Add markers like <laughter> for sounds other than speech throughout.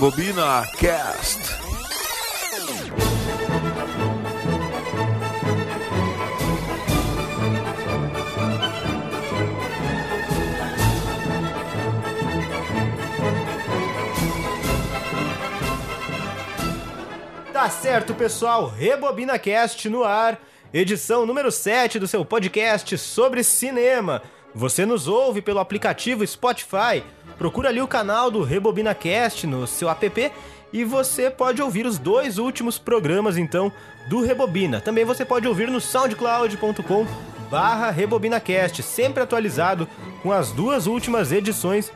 Rebobina Cast. Tá certo, pessoal. Rebobina Cast no ar. Edição número 7 do seu podcast sobre cinema. Você nos ouve pelo aplicativo Spotify. Procura ali o canal do Rebobina Cast no seu app e você pode ouvir os dois últimos programas então do Rebobina. Também você pode ouvir no soundcloud.com barra RebobinaCast, sempre atualizado com as duas últimas edições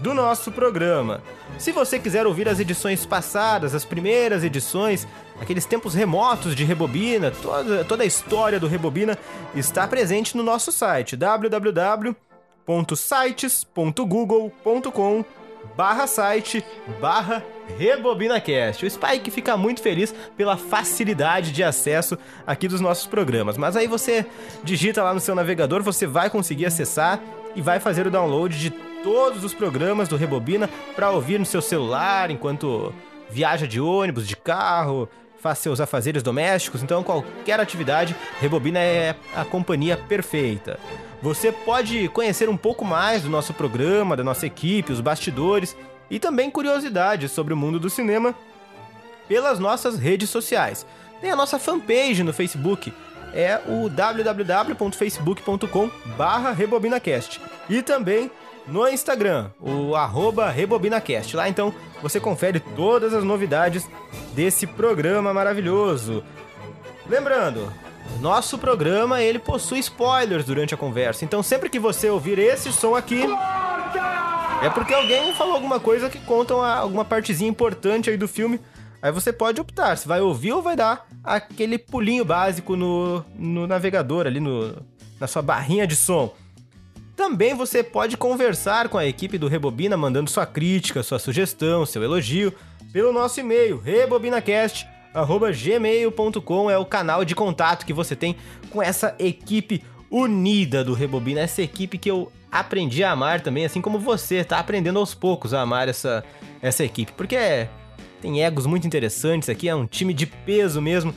do nosso programa. Se você quiser ouvir as edições passadas, as primeiras edições, aqueles tempos remotos de Rebobina, toda, toda a história do Rebobina está presente no nosso site www.sites.google.com barra site barra RebobinaCast. O Spike fica muito feliz pela facilidade de acesso aqui dos nossos programas. Mas aí você digita lá no seu navegador, você vai conseguir acessar e vai fazer o download de todos os programas do Rebobina para ouvir no seu celular enquanto viaja de ônibus, de carro, faz seus afazeres domésticos. Então, qualquer atividade, Rebobina é a companhia perfeita. Você pode conhecer um pouco mais do nosso programa, da nossa equipe, os bastidores e também curiosidades sobre o mundo do cinema pelas nossas redes sociais. Tem a nossa fanpage no Facebook, é o www.facebook.com rebobinacast. E também no Instagram, o arroba rebobinacast. Lá então você confere todas as novidades desse programa maravilhoso. Lembrando, nosso programa ele possui spoilers durante a conversa, então sempre que você ouvir esse som aqui é porque alguém falou alguma coisa que conta uma, alguma partezinha importante aí do filme. Aí você pode optar se vai ouvir ou vai dar aquele pulinho básico no, no navegador ali no, na sua barrinha de som. Também você pode conversar com a equipe do Rebobina mandando sua crítica, sua sugestão, seu elogio pelo nosso e-mail rebobinacast@gmail.com é o canal de contato que você tem com essa equipe unida do Rebobina, essa equipe que eu aprendi a amar também, assim como você tá aprendendo aos poucos a amar essa essa equipe, porque é, tem egos muito interessantes aqui, é um time de peso mesmo,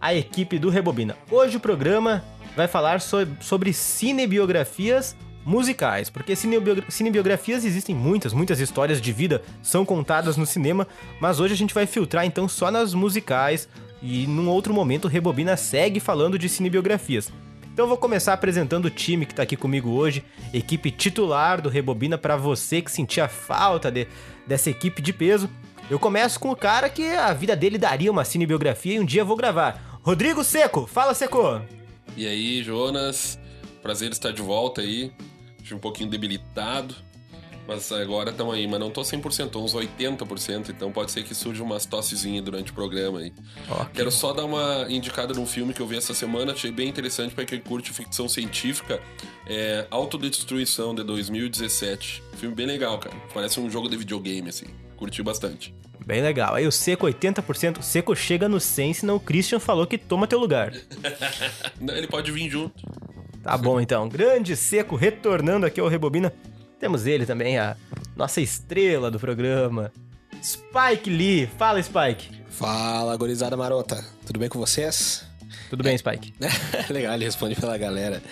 a equipe do Rebobina. Hoje o programa vai falar sobre, sobre cinebiografias musicais, porque cinebiografias existem muitas, muitas histórias de vida são contadas no cinema, mas hoje a gente vai filtrar então só nas musicais e num outro momento Rebobina segue falando de cinebiografias. Então vou começar apresentando o time que está aqui comigo hoje, equipe titular do Rebobina para você que sentia falta de, dessa equipe de peso. Eu começo com o cara que a vida dele daria uma cinebiografia e um dia vou gravar. Rodrigo Seco, fala Seco! E aí, Jonas? Prazer estar de volta aí um pouquinho debilitado. Mas agora estamos aí, mas não tô 100%, uns 80%, então pode ser que surja umas tossezinhas durante o programa aí. Okay. Quero só dar uma indicada num filme que eu vi essa semana, achei bem interessante para quem curte ficção científica, é Autodestruição de 2017. Filme bem legal, cara. Parece um jogo de videogame assim. Curti bastante. Bem legal. Aí o Seco 80%, o Seco chega no 100, senão o Christian falou que toma teu lugar. <laughs> ele pode vir junto. Tá bom então. Grande Seco retornando aqui ao Rebobina. Temos ele também, a nossa estrela do programa, Spike Lee. Fala, Spike. Fala, gorizada marota. Tudo bem com vocês? Tudo bem, Spike. <laughs> Legal, ele responde pela galera.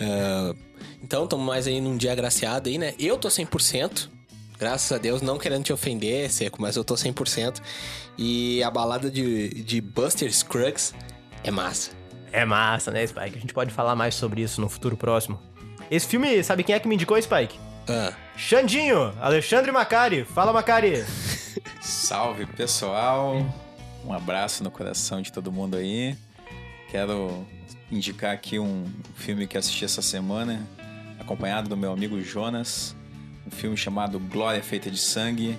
Uh, então, estamos mais aí num dia agraciado aí, né? Eu tô 100%. Graças a Deus, não querendo te ofender, Seco, mas eu tô 100%. E a balada de, de Buster Scruggs é massa. É massa, né, Spike? A gente pode falar mais sobre isso no futuro próximo. Esse filme, sabe quem é que me indicou, Spike? Ah. Xandinho, Alexandre Macari. Fala, Macari. <laughs> Salve, pessoal. Um abraço no coração de todo mundo aí. Quero indicar aqui um filme que assisti essa semana, acompanhado do meu amigo Jonas. Um filme chamado Glória Feita de Sangue,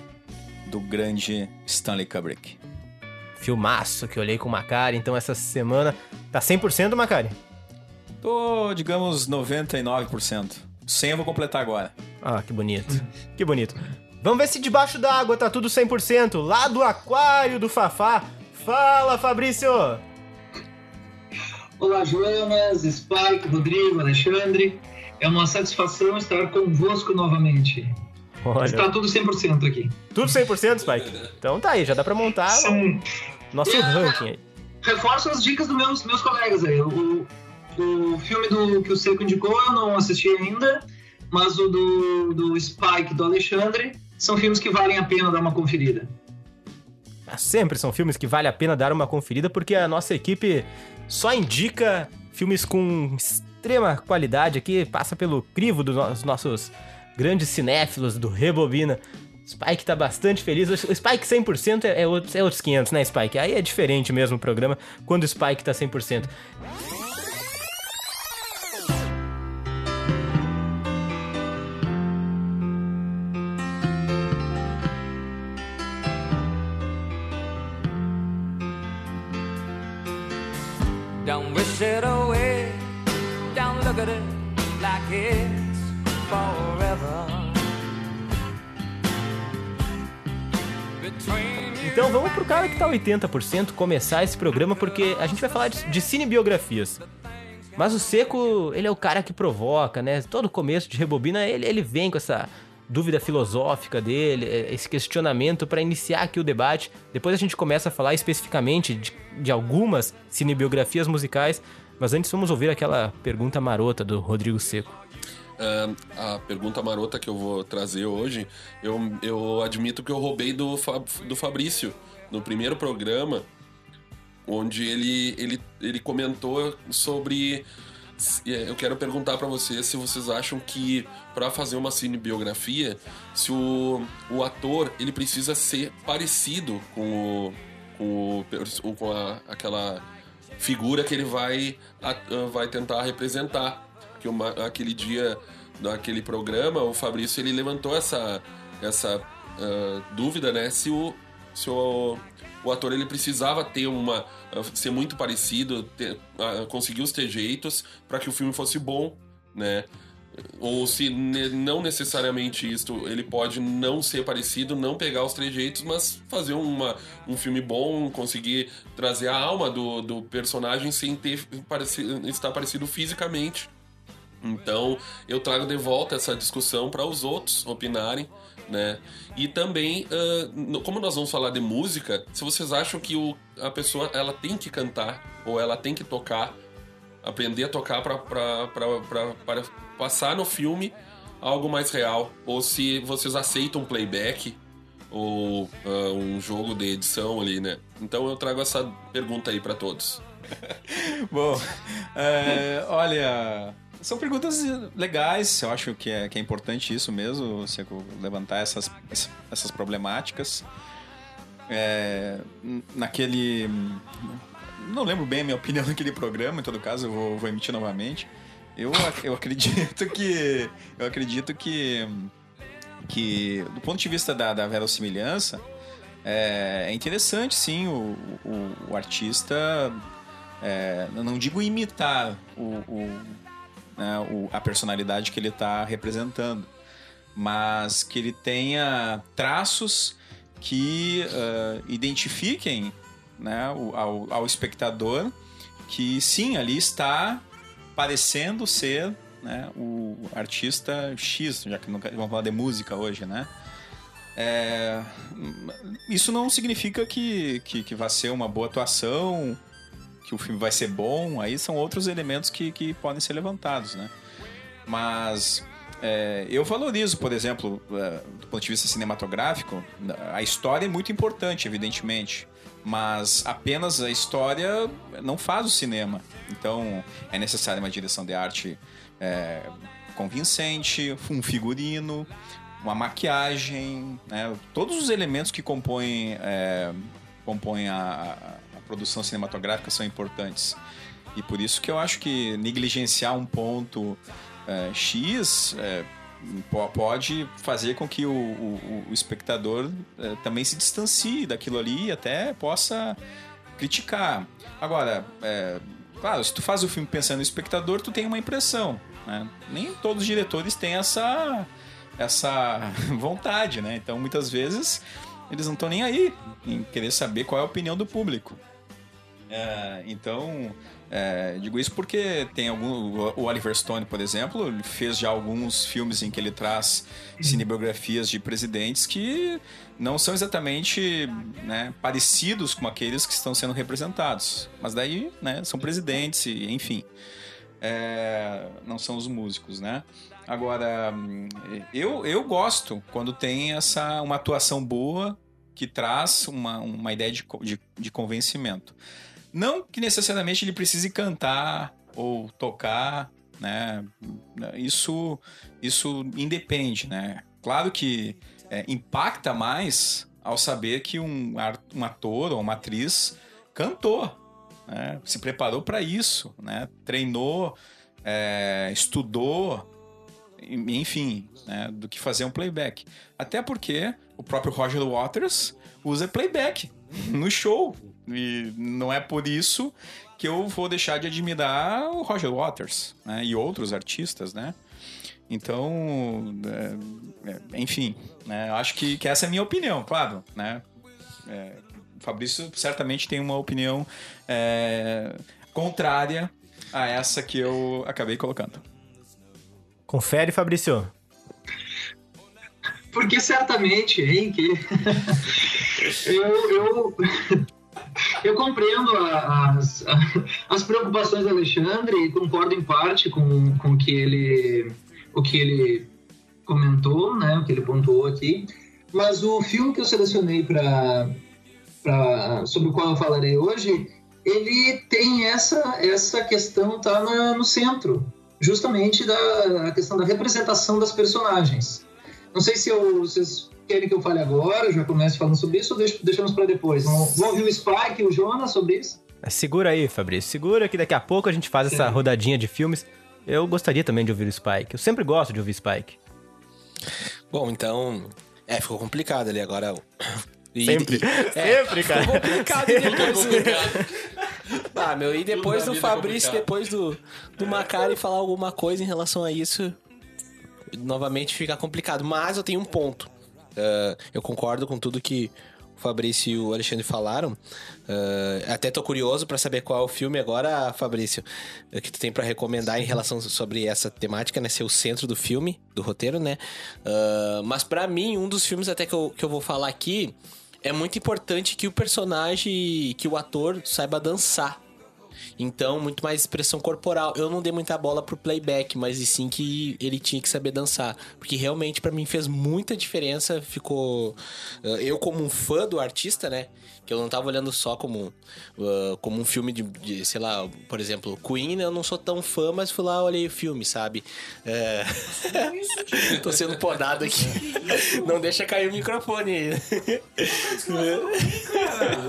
do grande Stanley Kubrick filmaço que eu olhei com o Macari. Então essa semana tá 100% Macari? Tô, digamos, 99%. 100 eu vou completar agora. Ah, que bonito. que bonito. Vamos ver se debaixo d'água tá tudo 100%. Lá do aquário do Fafá. Fala, Fabrício! Olá, Jonas, Spike, Rodrigo, Alexandre. É uma satisfação estar convosco novamente. Olha, Está tudo 100% aqui. tudo 100%, Spike? Então tá aí, já dá pra montar São, nosso ranking aí. reforço as dicas dos meus, meus colegas aí. O, o filme do, que o Seco indicou eu não assisti ainda, mas o do, do Spike, do Alexandre, são filmes que valem a pena dar uma conferida. Mas Sempre são filmes que vale a pena dar uma conferida, porque a nossa equipe só indica filmes com extrema qualidade aqui, passa pelo crivo dos nossos grandes cinéfilos do Rebobina. Spike tá bastante feliz. O Spike 100% é, é, outros, é outros 500, né, Spike? Aí é diferente mesmo o programa quando o Spike tá 100%. Don't wish it away. Don't look at it like it's forever. Então vamos pro cara que tá 80% começar esse programa, porque a gente vai falar de, de cinebiografias. Mas o Seco, ele é o cara que provoca, né? Todo começo de Rebobina, ele, ele vem com essa dúvida filosófica dele, eh, esse questionamento para iniciar aqui o debate. Depois a gente começa a falar especificamente de, de algumas cinebiografias musicais, mas antes vamos ouvir aquela pergunta marota do Rodrigo Seco. Ah, a pergunta marota que eu vou trazer hoje, eu, eu admito que eu roubei do, Fa- do Fabrício no primeiro programa, onde ele, ele, ele comentou sobre. é, Eu quero perguntar pra vocês se vocês acham que pra fazer uma cinebiografia, se o, o ator ele precisa ser parecido com o, com, o, com a, aquela figura que ele vai, a- ah, vai tentar representar. Que uma, aquele dia, naquele programa, o Fabrício ele levantou essa, essa ah, dúvida, né? Se o, se o, o ator ele precisava ter uma. ah, ser muito parecido, ter, ah, conseguir os trejeitos para que o filme fosse bom, né? Ou se ne- não necessariamente isto, ele pode não ser parecido, não pegar os trejeitos, mas fazer uma, um filme bom, conseguir trazer a alma do, do personagem sem ter estar parecido fisicamente. Então, eu trago de volta essa discussão para os outros opinarem, né? E também, no- como nós vamos falar de música, se vocês acham que o, a pessoa ela tem que cantar ou ela tem que tocar, aprender a tocar para passar no filme algo mais real, ou se vocês aceitam playback ou ah, um jogo de edição ali, né? Então eu trago essa pergunta aí para todos. <laughs> Bom, é, olha, são perguntas legais. Eu acho que é, que é importante isso mesmo, levantar essas, essas problemáticas. É, naquele. Não lembro bem a minha <laughs> opinião naquele programa, em todo caso, eu vou, vou emitir novamente. Eu, eu acredito <laughs> que. Eu acredito que. Que, do ponto de vista da, da verossimilhança, é, é interessante, sim, o, o, o artista é, não digo imitar o- né, o- a personalidade que ele está representando, mas que ele tenha traços que ah, identifiquem né, o- ao, ao espectador que sim, ali está parecendo ser né, o artista X, já que não vamos falar de música hoje, né? É, isso não significa que, que, que vai ser uma boa atuação, que o filme vai ser bom, aí são outros elementos que, que podem ser levantados, né? Mas é, eu valorizo, por exemplo, é, do ponto de vista cinematográfico, a história é muito importante, evidentemente. Mas apenas a história não faz o cinema. Então é necessária uma direção de arte é, convincente, um figurino, uma maquiagem, né? todos os elementos que compõem, é, compõem a, produção cinematográfica são importantes. E por isso que eu acho que negligenciar um ponto é, X po- pode fazer com que o, o- o espectador é, também se distancie daquilo ali e até possa criticar. Agora, claro, se tu faz o filme pensando no espectador, tu tem uma impressão. né? Nem todos os diretores têm essa, essa <laughs> vontade, né? Então, muitas vezes, eles não estão nem aí em querer saber qual é a opinião do público. É, então, é, digo isso porque tem algum. O Oliver Stone, por exemplo, fez já alguns filmes em que ele traz cinebiografias de presidentes que não são exatamente né, parecidos com aqueles que estão sendo representados. Mas daí, né, são presidentes, enfim. É, não são os músicos, né? Agora, eu, eu gosto quando tem essa uma atuação boa que traz uma, uma ideia de, de, de convencimento. Não que necessariamente ele precise cantar ou tocar, né? Isso, isso independe, né? Claro que é, impacta mais ao saber que um, um ator ou uma atriz cantou, né? se preparou para isso, né? treinou, é, estudou, enfim, né? do que fazer um playback. Até porque o próprio Roger Waters usa playback no show. E não é por isso que eu vou deixar de admirar o Roger Waters né? e outros artistas, né? Então, é, é, enfim, né? acho que, que essa é a minha opinião, claro, né? É, o Fabrício certamente tem uma opinião é, contrária a essa que eu acabei colocando. Confere, Fabrício. Porque certamente, hein, que <laughs> eu, eu, eu compreendo as, <laughs> as preocupações do Alexandre e concordo em parte com, com o, que ele, o que ele comentou, né, o que ele pontuou aqui. Mas o filme que eu selecionei para sobre o qual eu falarei hoje, ele tem essa, essa questão tá na- no centro, justamente da a questão da representação das personagens. Não sei se eu- vocês querem que eu fale agora, já comece falando sobre isso, ou deixo- deixamos para depois. Vamos ouvir o Spike e o Jonas sobre isso? Segura aí, Fabrício. Segura que daqui a pouco a gente faz essa rodadinha de filmes. Eu gostaria também de ouvir o Spike. Eu sempre gosto de ouvir Spike. Bom, então. É, ficou complicado ali agora. E- Sempre. e- <laughs> é, Sempre, cara. Ficou complicado e depois. ah, meu, e depois do é Fabrício, complicado. depois do, do Macari falar alguma coisa em relação a isso, novamente fica complicado. Mas eu tenho um ponto. Ah, eu concordo com tudo que o Fabrício e o Alexandre falaram. Ah, até tô curioso pra saber qual é o filme agora, Fabrício, eh, que tu tem pra recomendar em relação sobre essa temática, né? Ser o centro do filme, do roteiro, né? Ah, mas pra mim, um dos filmes até que eu, que eu vou falar aqui é muito importante que o personagem, que o ator saiba dançar. Então, muito mais expressão corporal. Eu não dei muita bola pro playback, mas e sim que ele tinha que saber dançar. Porque realmente, pra mim, fez muita diferença. Ficou. eh, Eu, como um fã do artista, né? Que eu não tava olhando só como, ah, como um filme de, de, sei lá, por exemplo, Queen, eu não sou tão fã, mas fui lá, olhei o filme, sabe? É... <laughs> Tô sendo podado aqui. Não deixa cair o microfone aí.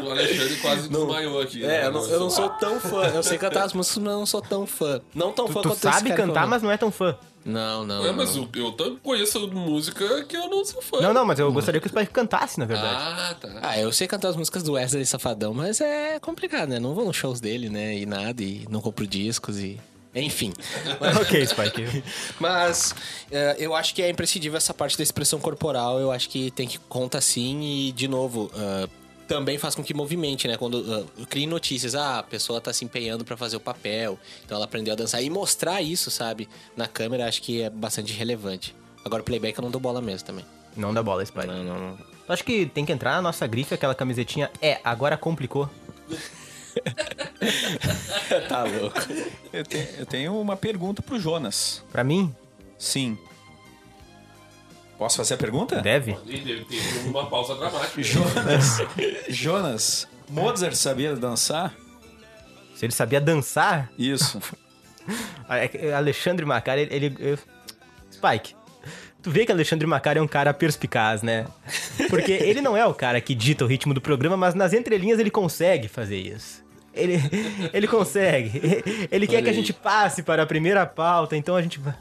O Alexandre quase desmaiou aqui. É, né? eu não, eu não sou tão fã. Eu sei cantar as músicas, mas eu não sou tão fã. Não tão Tu, fã tu quanto sabe cantar, mas não é tão fã. Não, não. É, mas não. o- eu também conheço música que eu não sou fã. Não, não, mas eu gostaria que o Spike cantasse, na verdade. Ah, tá. Ah, eu sei cantar as músicas do Wesley Safadão, mas é complicado, né? Não vou nos shows dele, né? E nada, e não compro discos e. Enfim. <laughs> ok, Spike. <laughs> Mas é, eu acho que é imprescindível essa parte da expressão corporal. Eu acho que tem que conta sim e, de novo, ah, também faz com que movimente, né? Quando uh, crie notícias, ah, a pessoa tá se empenhando pra fazer o papel, então ela aprendeu a dançar. E mostrar isso, sabe? Na câmera, acho que é bastante relevante. Agora, playback eu não dou bola mesmo também. Não dá bola, Spike. Não, não, não. Tu acha que tem que entrar na nossa grife aquela camisetinha? É, agora complicou. <laughs> tá louco. Eu, te- eu tenho uma pergunta pro Jonas. Pra mim, Sim. Posso fazer a pergunta? deve. E teve, teve uma pausa dramática. Jonas, Jonas, Mozart sabia dançar? Se ele sabia dançar, Isso. <laughs> É Alexandre Macari, ele, ele- Spike, tu vê que Alexandre Macari é um cara perspicaz, né? Porque ele não é o cara que dita o ritmo do programa, mas nas entrelinhas ele consegue fazer isso. Ele, ele consegue. Ele quer que a gente passe para a primeira pauta, então a gente vai.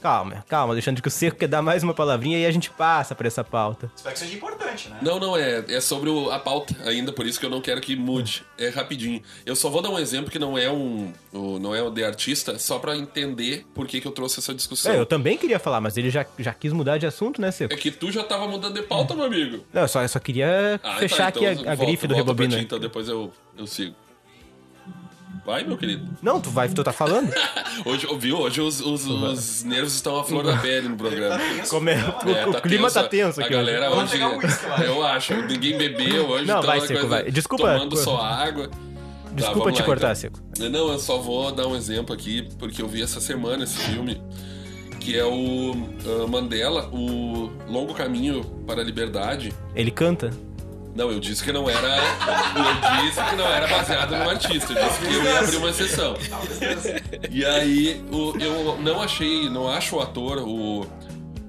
Calma, calma, Alexandre, que o Seco quer dar mais uma palavrinha e a gente passa para essa pauta. Espero que seja importante, né? Não, não, é, é sobre o- a pauta ainda, por isso que eu não quero que mude. É rapidinho. Eu só vou dar um exemplo que não é um. o- não é o de artista, só pra entender por que, que eu trouxe essa discussão. É, eu também queria falar, mas ele já, já quis mudar de assunto, né, Seco? É que tu já tava mudando de pauta, meu amigo. Não, eu só, eu só queria Ah, fechar tá, então aqui a, a volta- grife do Rebobina. ti, então depois eu, eu sigo. Vai, meu querido. Não, tu vai, tu tá falando? <laughs> Hoje, viu? Hoje os, os, os nervos estão à flor da pele no programa. Como é? O, É, o clima tá tenso a aqui. galera hoje. hoje, pegar um whisky, eu acho. ninguém bebeu hoje. Não, tá vai, uma Seco, vai. Desculpa, Tomando por- só água. Desculpa vamos te lá, cortar, então. Seco. Não, eu só vou dar um exemplo aqui, porque eu vi essa semana esse filme, que é o ah, Mandela, o Longo Caminho para a Liberdade. Ele canta? Não, eu disse que não era. Eu disse que não era baseado no artista. Eu disse que eu ia abrir uma exceção. E aí, o- eu não achei, não acho o ator, o,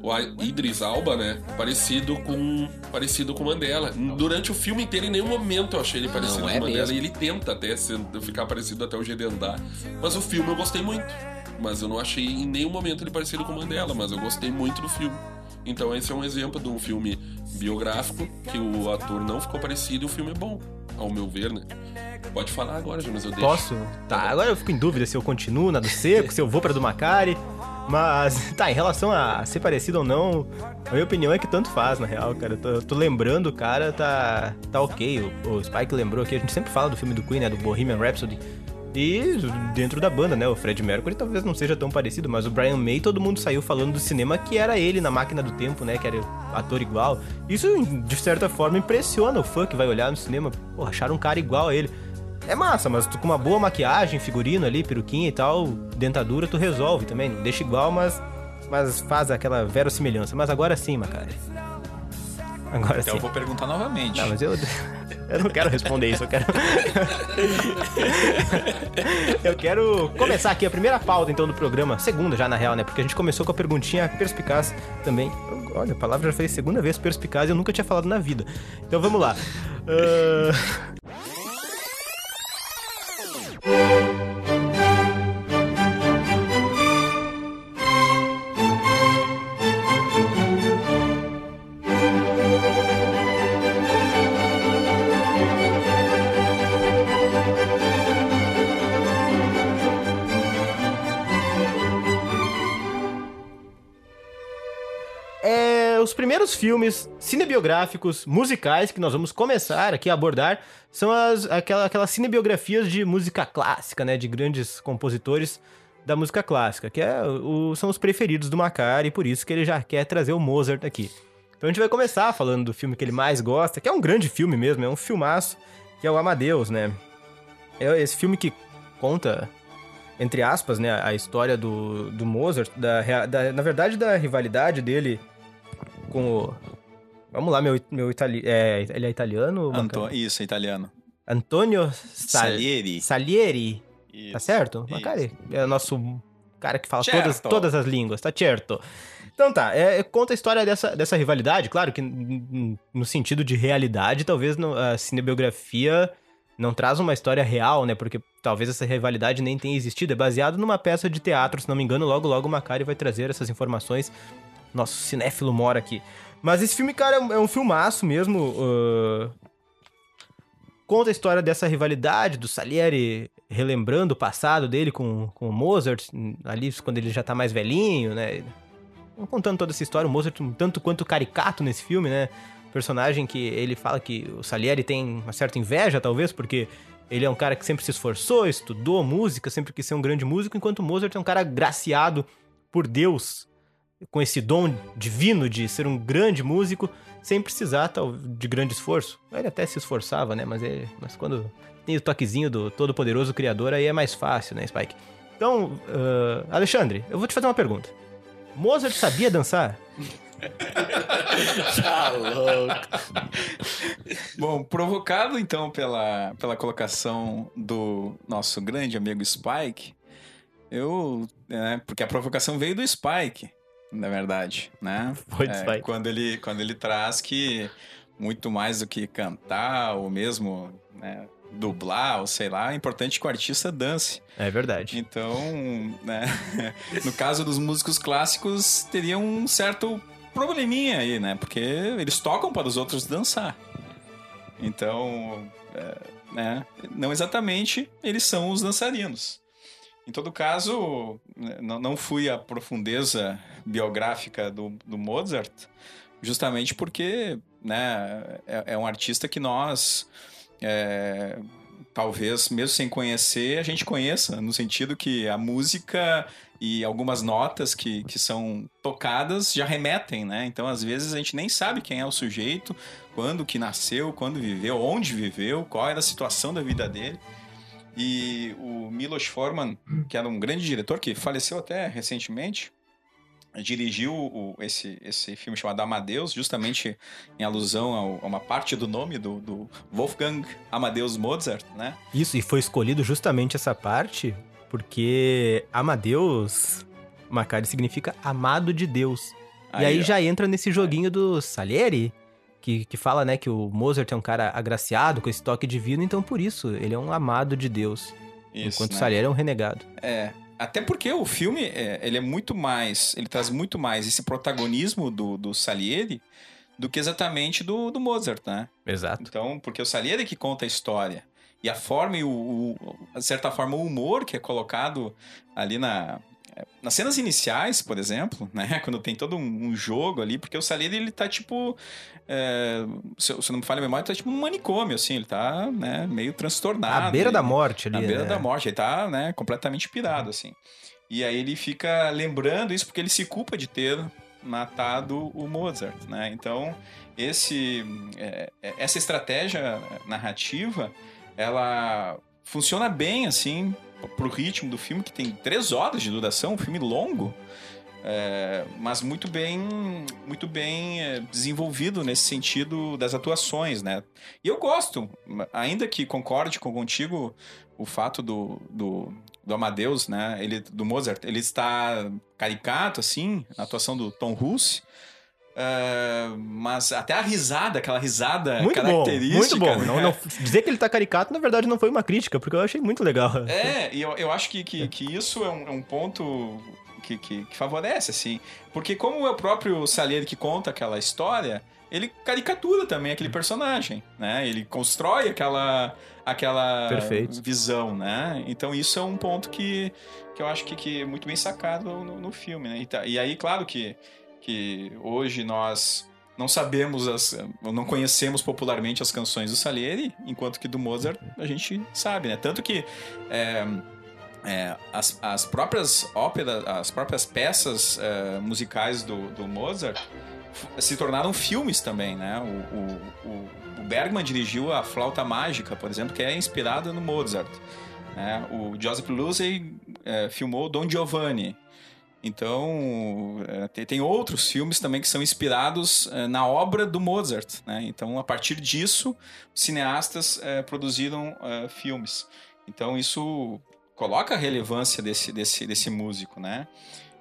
o Idris Alba, né? Parecido com. Parecido com Mandela. Durante o filme inteiro, em nenhum momento eu achei ele parecido Não com é Mandela. mesmo. E ele tenta até ser- ficar parecido até o de andar. Mas o filme eu gostei muito. Mas eu não achei em nenhum momento ele parecido com Mandela, mas eu gostei muito do filme. Então esse é um exemplo de um filme biográfico que o ator não ficou parecido e o filme é bom, ao meu ver, né? Pode falar agora, Jonas, eu deixo. Posso? Tá, agora eu fico em dúvida se eu continuo na do Seco, se eu vou pra do Macari. Mas, <laughs> tá, em relação a ser parecido ou não, a minha opinião é que tanto faz, na real, cara. Eu tô, tô lembrando, o cara tá, tá ok. O, o Spike lembrou aqui, a gente sempre fala do filme do Queen, né? Do Bohemian Rhapsody. E dentro da banda, né? O Fred Mercury talvez não seja tão parecido, mas o Brian May, todo mundo saiu falando do cinema que era ele na máquina do tempo, né? Que era ator igual. Isso, de certa forma, impressiona o fã que vai olhar no cinema. Pô, um cara igual a ele. É massa, mas tu com uma boa maquiagem, figurino ali, peruquinha e tal, dentadura, tu resolve também. Deixa igual, mas, mas faz aquela verossimilhança. Mas agora sim, Macari. Agora Então sim. eu vou perguntar novamente. Não, mas eu, <laughs> eu não quero responder isso, eu quero. <laughs> eu quero começar aqui a primeira pauta, então, do programa. Segunda já, na real, né? Porque a gente começou com a perguntinha perspicaz também. Olha, a palavra já foi a segunda vez perspicaz e eu nunca tinha falado na vida. Então vamos lá. Ahn, <laughs> primeiros filmes cinebiográficos musicais que nós vamos começar aqui a abordar são as, aquela, aquelas cinebiografias de música clássica, né? De grandes compositores da música clássica, que é, o- são os preferidos do Macari, e por isso que ele já quer trazer o Mozart aqui. Então a gente vai começar falando do filme que ele mais gosta, que é um grande filme mesmo, é um filmaço, que é o Amadeus, né? É esse filme que conta, entre aspas, né, a história do, do Mozart, da, da- na verdade da rivalidade dele com o... Vamos lá, meu, meu itali... é, ele é italiano? Anto... Isso, é italiano. Antônio Sal... Salieri. Salieri. Isso. Tá certo? Isso. Macari é o nosso cara que fala Certo. todas, todas as línguas, tá certo. Então tá, é, é- conta a história dessa, dessa rivalidade, claro que no sentido de realidade, talvez não- a cinebiografia não traz uma história real, né? Porque talvez essa rivalidade nem tenha existido, é baseado numa peça de teatro, se não me engano, logo logo o Macari vai trazer essas informações. Nosso cinéfilo mora aqui. Mas esse filme, cara, é um, é um filmaço mesmo. ah, conta a história dessa rivalidade do Salieri relembrando o passado dele com, com o Mozart, ali quando ele já tá mais velhinho, né? Contando toda essa história, o Mozart um tanto quanto caricato nesse filme, né? Personagem que ele fala que o Salieri tem uma certa inveja, talvez, porque ele é um cara que sempre se esforçou, estudou música, sempre quis ser um grande músico, enquanto o Mozart é um cara graciado por Deus, com esse dom divino de ser um grande músico, sem precisar tal, de grande esforço. Ele até se esforçava, né? Mas, ele, mas quando tem o toquezinho do todo-poderoso Criador, aí é mais fácil, né, Spike? Então, ah, Alexandre, eu vou te fazer uma pergunta. Mozart sabia dançar? <laughs> Tá louco. Bom, provocado então pela, pela colocação do nosso grande amigo Spike, eu. né, porque a provocação veio do Spike, na verdade, né? Foi É. Quando ele, quando ele traz que muito mais do que cantar ou mesmo né, dublar, ou sei lá, é importante que o artista dance. É verdade. Então, né, <laughs> no caso dos músicos clássicos, teria um certo probleminha aí, né? Porque eles tocam para os outros dançar. Então, é, né, não exatamente eles são os dançarinos. Em todo caso, né, não fui à profundeza biográfica do, do Mozart, justamente porque né, é, é um artista que nós é, talvez, mesmo sem conhecer, a gente conheça, no sentido que a música e algumas notas que, que são tocadas já remetem, né? Então, às vezes, a gente nem sabe quem é o sujeito, quando que nasceu, quando viveu, onde viveu, qual era a situação da vida dele. E o Milos Forman, que era um grande diretor, que faleceu até recentemente, dirigiu o- esse, esse filme chamado Amadeus, justamente em alusão ao- a uma parte do nome do, do Wolfgang Amadeus Mozart, né? Isso, e foi escolhido justamente essa parte porque Amadeus, Macari, significa amado de Deus. e aí ó. já entra nesse joguinho do Salieri, que, que fala, né, que o Mozart é um cara agraciado com esse toque divino, então por isso ele é um amado de Deus. Isso, enquanto né? Salieri é um renegado. É, até porque o filme, é, ele é muito mais, ele traz muito mais esse protagonismo do, do Salieri do que exatamente do, do Mozart, né? Exato. Então, porque o Salieri que conta a história. E a forma e o, o- de certa forma, o humor que é colocado ali na, nas cenas iniciais, por exemplo, né? <laughs> Quando tem todo um, um jogo ali, porque o Salieri, ele tá tipo. é, se, eu- não me falha a memória, tá tipo um manicômio, assim, ele tá né, meio transtornado. À beira ele- da morte ali, na beira né? da morte, ele tá, né, completamente pirado, assim. E aí ele fica lembrando isso porque ele se culpa de ter matado o Mozart, né? Então, esse, é, é, essa estratégia narrativa, ela funciona bem, assim, pro ritmo do filme, que tem três horas de duração, um filme longo, é, mas muito bem, muito bem é, desenvolvido nesse sentido das atuações, né? E eu gosto, ainda que concorde com contigo o fato do, do, do Amadeus, né? Ele, do Mozart, ele está caricato, assim, a atuação do Tom Hulce. É, mas até a risada, aquela risada Muito bom, característica. muito bom. né? Não, não- dizer que ele tá caricato, na verdade, não foi uma crítica, porque eu achei muito legal. É, e eu, eu acho que, que, que isso é um, é um ponto que, que, que favorece, assim. Porque como é o próprio Salieri que conta aquela história, ele caricatura também aquele personagem, né? Ele constrói aquela, aquela Perfeito. visão, né? Então isso é um ponto que, que eu acho que, que é muito bem sacado no, no filme, né? E, tá- e aí, claro que, que hoje nós não sabemos, as, não conhecemos popularmente as canções do Salieri, enquanto que do Mozart a gente sabe, né? Tanto que é, é, as, as próprias óperas, as próprias peças é, musicais do, do Mozart se tornaram filmes também, né? O, o, o- o Bergman dirigiu a Flauta Mágica, por exemplo, que é inspirada no Mozart. né? O Joseph Losey é, filmou Don Giovanni. Então, é, tem, outros filmes também que são inspirados é, na obra do Mozart. Né? Então, a partir disso, cineastas é, produziram filmes. Então, isso coloca a relevância desse, desse, desse músico, né?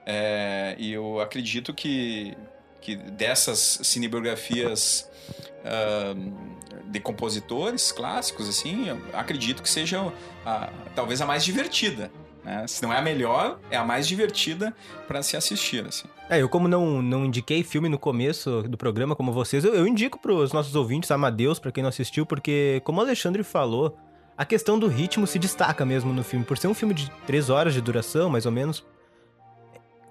É, e eu acredito que, que dessas cinebiografias ahn, de compositores clássicos, assim, acredito que seja a- talvez a mais divertida. Né? Se não é a melhor, é a mais divertida para se assistir. Assim. É, eu como não, não indiquei filme no começo do programa como vocês, eu, eu indico pros nossos ouvintes Amadeus, pra quem não assistiu, porque, como o Alexandre falou, a questão do ritmo se destaca mesmo no filme. Por ser um filme de três horas de duração, mais ou menos,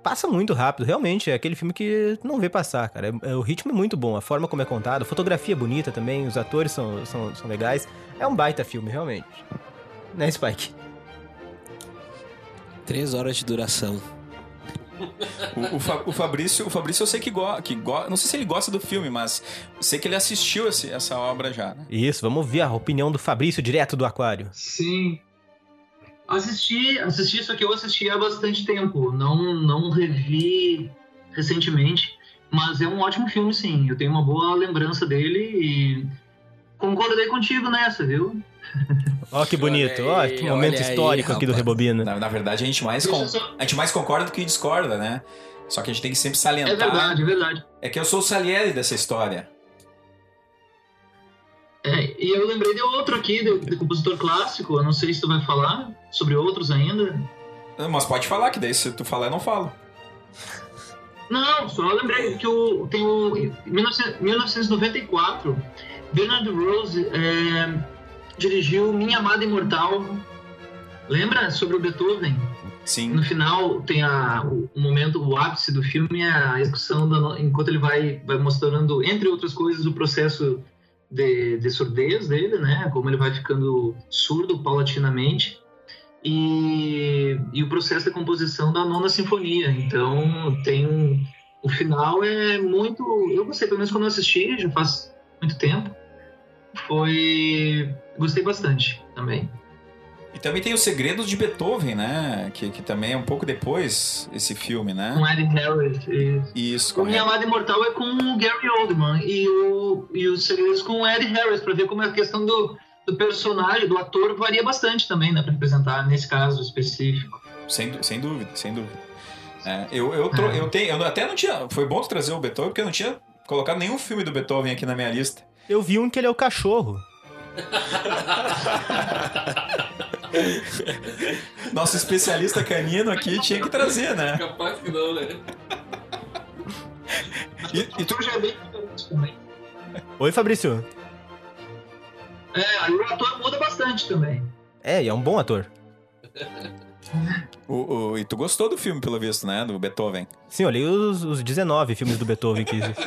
passa muito rápido. Realmente, é aquele filme que não vê passar, cara. É- é- o ritmo é muito bom, a forma como é contado, a fotografia é bonita também, os atores são, são, são legais. É um baita filme, realmente. Né, Spike? Três horas de duração. O, o Fa- o Fabrício, o Fabrício eu sei que gosta. Que go... Não sei se ele gosta do filme, mas sei que ele assistiu esse- essa obra já, né? Isso, vamos ouvir a opinião do Fabrício, direto do Aquário. Sim. Assisti, assisti isso aqui eu assisti há bastante tempo. Não, não revi recentemente, mas é um ótimo filme, sim. Eu tenho uma boa lembrança dele e concordei contigo nessa, viu? <laughs> Ó que bonito, ó, que momento olha aí, histórico aqui do. Rebobina. Na, na verdade, a gente, mais con- a gente mais concorda do que discorda, né? Só que a gente tem que sempre É salientar. verdade, é verdade. É que eu sou o Salieri dessa história. É, e eu lembrei de outro aqui, de, de compositor clássico. Eu não sei se tu vai falar sobre outros ainda. Mas pode falar, que daí se tu falar, eu não falo. Não, só lembrei que o, tem o. Em 1900 1994, Bernard Rose é, dirigiu Minha Amada Imortal. Lembra sobre o Beethoven? Sim. No final tem a, o, o momento, o ápice do filme é a execução, da, enquanto ele vai, vai mostrando, entre outras coisas, o processo de, de surdez dele, né? Como ele vai ficando surdo paulatinamente. E, e o processo de composição da nona sinfonia. Então, tem um, o final é muito. Eu gostei, pelo menos quando eu assisti, já faz muito tempo. Foi. Gostei bastante também. E também tem Os Segredos de Beethoven, né? Que, que também é um pouco depois esse filme, né? Com Eddie Harris. E... Isso, O correto. Minha Amada Imortal é com o Gary Oldman e, o, e os segredos com o Ed Harris, pra ver como a questão do, do personagem, do ator, varia bastante também, né? Pra representar nesse caso específico. Sem, sem dúvida, sem dúvida. É, eu, eu, tro- eu tenho. Eu até não tinha. Foi bom tu trazer o Beethoven, porque eu não tinha colocado nenhum filme do Beethoven aqui na minha lista. Eu vi um que ele é o cachorro. Nosso especialista canino aqui tinha que trazer, né? Capaz que não, né? E, e tu, já é bem diferente também. Oi, Fabrício. É, aí o ator muda bastante também. É, e é um bom ator. o- o- e tu gostou do filme, pelo visto, né? Do Beethoven. Sim, eu olhei os, os 19 filmes do Beethoven que existem.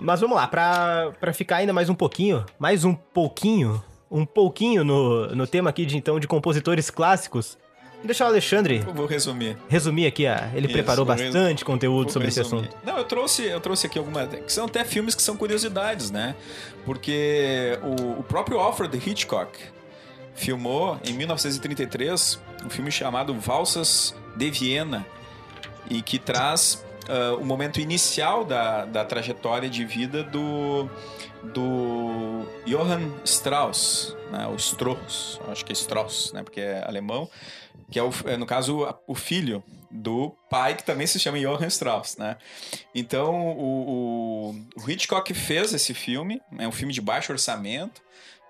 Mas vamos lá, pra, pra ficar ainda mais um pouquinho, mais um pouquinho, um pouquinho no, no tema aqui de então de compositores clássicos, vou deixar o Alexandre Eu vou resumir. resumir aqui. A, ele Isso, preparou bastante conteúdo sobre esse resumir. assunto. Não, eu trouxe, eu trouxe aqui algumas. Que são até filmes que são curiosidades, né? Porque o, o próprio Alfred Hitchcock filmou em 1933 um filme chamado Valsas de Viena e que traz ah, o momento inicial da, da trajetória de vida do, do Johann Strauss, né? o Strauss, acho que é Strauss, né? porque é alemão, que é, o, é, no caso o filho do pai que também se chama Johann Strauss, né? Então o, o- o Hitchcock fez esse filme, é um filme de baixo orçamento.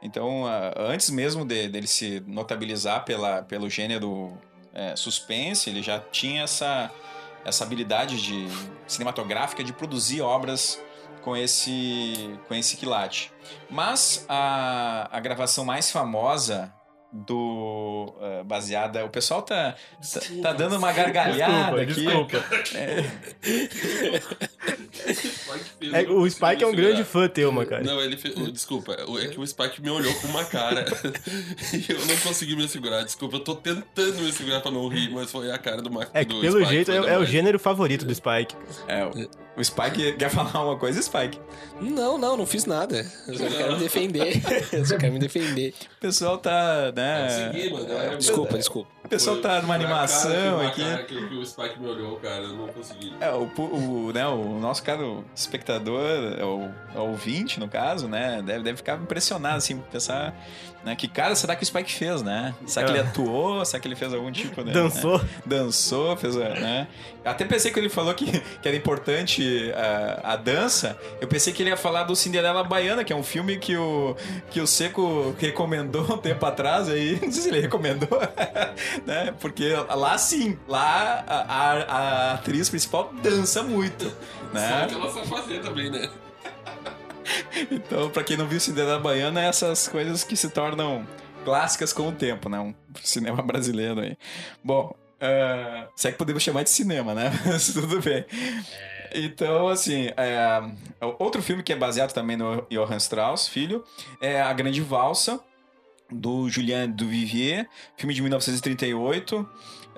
Então ah, antes mesmo de- dele se notabilizar pela, pelo gênero é, suspense, ele já tinha essa essa habilidade de cinematográfica de produzir obras com esse com esse quilate. Mas a, a gravação mais famosa do eh, baseada, o pessoal tá tá, tá dando uma gargalhada aqui. <laughs> É, o Spike é um grande fã teu, mano, cara. Não, ele fez. Desculpa, é que o Spike me olhou com uma cara e <laughs> eu não consegui me segurar. Desculpa, eu tô tentando me segurar pra não rir, mas foi a cara do Marco É que pelo jeito é, é o gênero favorito do Spike. É, o, Spike quer falar uma coisa, Spike. Não, não, não fiz nada. Eu só quero me defender. <laughs> Eu só quero me defender. O pessoal tá, né? Consegui, mano. é, Desculpa, desculpa. O pessoal tá numa animação aqui. Que, que o Spike me olhou, cara, eu não consegui. É, o, o, né, o nosso cara, o espectador, é o, é o ouvinte, no caso, né? Deve, deve ficar impressionado, assim, pensar, né? Que cara será que o Spike fez, né? Será que ele atuou? Será que ele fez algum tipo, né? Dançou. né? Dançou, fez, né? Até pensei que ele falou que, que era importante a, a dança. Eu pensei que ele ia falar do Cinderela Baiana, que é um filme que o, que o Seco recomendou um tempo atrás, aí <laughs> não sei se ele recomendou, <laughs> né? Porque lá sim, lá a, a- a atriz principal dança muito, Só né? que ela sabe fazer também, né? <laughs> Então, pra quem não viu Cinderela Baiana, é essas coisas que se tornam clássicas com o tempo, né? Um cinema <laughs> brasileiro aí. Bom, uh, se é que podemos chamar de cinema, né? Mas tudo bem. Então, assim, é, outro filme que é baseado também no Johann Strauss, filho, é A Grande Valsa, do Julien Duvivier, filme de 1938.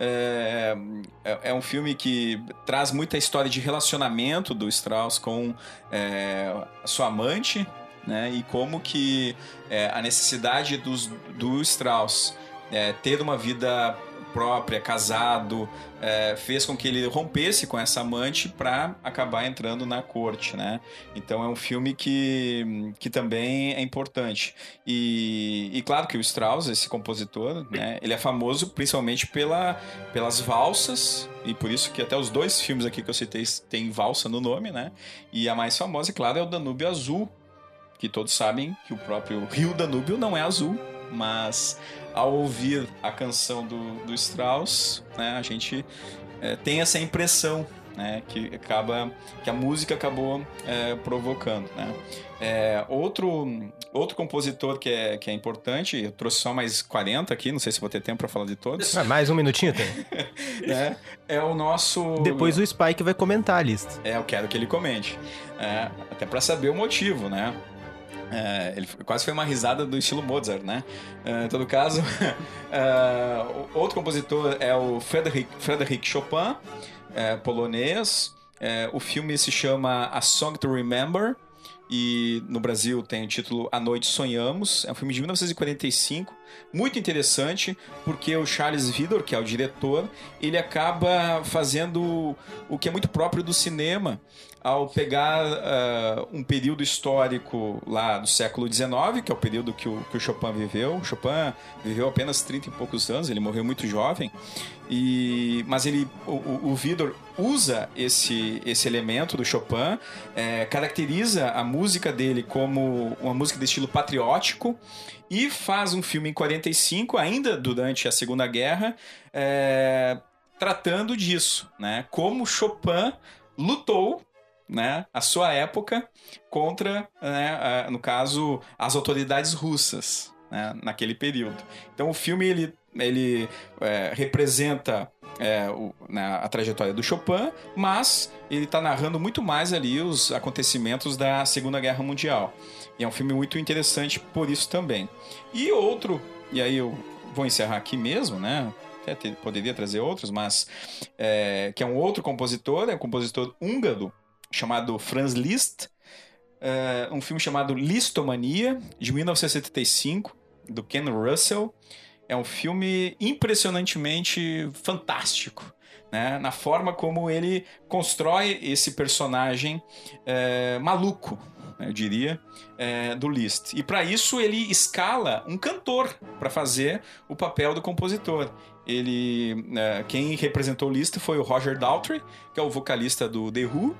É, é- é um filme que traz muita história de relacionamento do Strauss com é, sua amante, né? E como que é, a necessidade dos, do Strauss é, ter uma vida própria, casado, é, fez com que ele rompesse com essa amante para acabar entrando na corte, né? Então é um filme que, que também é importante. E, e claro que o Strauss, esse compositor, né? Ele é famoso principalmente pela, pelas valsas e por isso que até os dois filmes aqui que eu citei têm valsa no nome, né? E a mais famosa, é claro, é o Danúbio Azul, que todos sabem que o próprio Rio Danúbio não é azul, mas ao ouvir a canção do, do Strauss, né, a gente é, tem essa impressão né, que acaba que a música acabou é, provocando, né? É, outro outro compositor que é, que é importante, eu trouxe só mais 40 aqui, não sei se vou ter tempo para falar de todos, Ah, mais um minutinho tem. <laughs> né? É o nosso Depois o Spike vai comentar a lista. é, eu quero que ele comente. É, até pra saber o motivo, né? É, ele quase foi uma risada do estilo Mozart, né? É, em todo caso, <laughs> é, outro compositor é o Frederic, Frederic Chopin, é, polonês. É, o filme se chama A Song to Remember e no Brasil tem o título A Noite Sonhamos. É um filme de 1945, muito interessante, porque o Charles Vidor, que é o diretor, ele acaba fazendo o que é muito próprio do cinema, ao pegar ah, um período histórico lá do século XIX, que é o período que o, que o Chopin viveu. Chopin viveu apenas 30 e poucos anos, ele morreu muito jovem. E, mas ele, o, o, o Vidor usa esse, esse elemento do Chopin, é, caracteriza a música dele como uma música de estilo patriótico e faz um filme em 45, ainda durante a Segunda Guerra, é, tratando disso, né? Como Chopin lutou né, a sua época contra, né, no caso, as autoridades russas né, naquele período. Então o filme ele, ele é, representa é, o- né, a trajetória do Chopin, mas ele está narrando muito mais ali os acontecimentos da Segunda Guerra Mundial. E é um filme muito interessante por isso também. E outro, e aí eu vou encerrar aqui mesmo, né? Até poderia trazer outros, mas é, que é um outro compositor, é um compositor húngaro chamado Franz Liszt, é, um filme chamado Listomania, de 1975, do Ken Russell. É um filme impressionantemente fantástico, né? na forma como ele constrói esse personagem é, maluco, né, eu diria, é, do Liszt. E para isso ele escala um cantor para fazer o papel do compositor. Ele, é, quem representou Liszt foi o Roger Daltrey, que é o vocalista do The Who,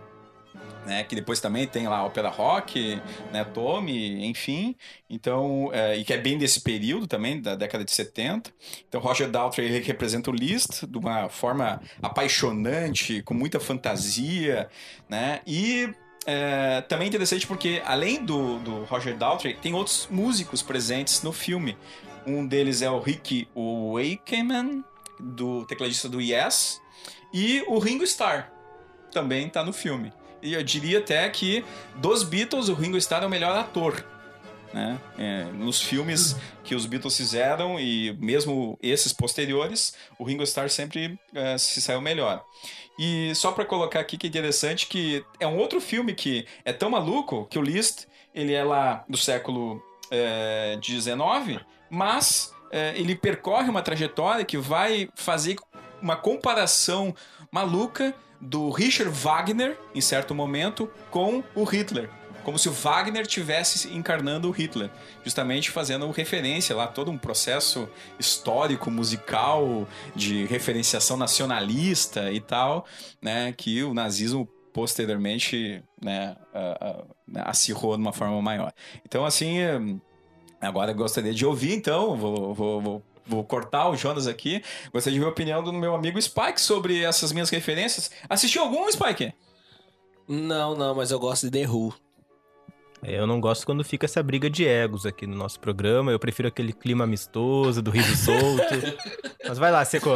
né, que depois também tem lá ópera rock, né, Tommy, enfim. Então, é, e que é bem desse período também, da década de 70. Então, Roger Daltrey ele representa o Liszt de uma forma apaixonante, com muita fantasia, né? E é, também interessante porque, além do, do Roger Daltrey, tem outros músicos presentes no filme. Um deles é o Ricky Wakeman, do tecladista do Yes, e o Ringo Starr também está no filme. E eu diria até que dos Beatles, o Ringo Starr é o melhor ator. Né? É, nos filmes que os Beatles fizeram e mesmo esses posteriores, o Ringo Starr sempre é, se saiu melhor. E só para colocar aqui que é interessante que é um outro filme que é tão maluco que o Liszt ele é lá do século é, 19, mas é, ele percorre uma trajetória que vai fazer uma comparação maluca do Richard Wagner, em certo momento, com o Hitler. Como se o Wagner tivesse encarnando o Hitler, justamente fazendo referência lá, todo um processo histórico, musical, de referenciação nacionalista e tal, né, que o nazismo posteriormente né, a- acirrou de uma forma maior. Então, assim, hum, agora gostaria de ouvir, então, vou, vou, vou, vou cortar o Jonas aqui. Gostaria de ver a opinião do meu amigo Spike sobre essas minhas referências. Assistiu algum, Spike? Não, não, mas eu gosto de The Who. Eu não gosto quando fica essa briga de egos aqui no nosso programa. Eu prefiro aquele clima amistoso, do riso solto. <laughs> Mas vai lá, Seco.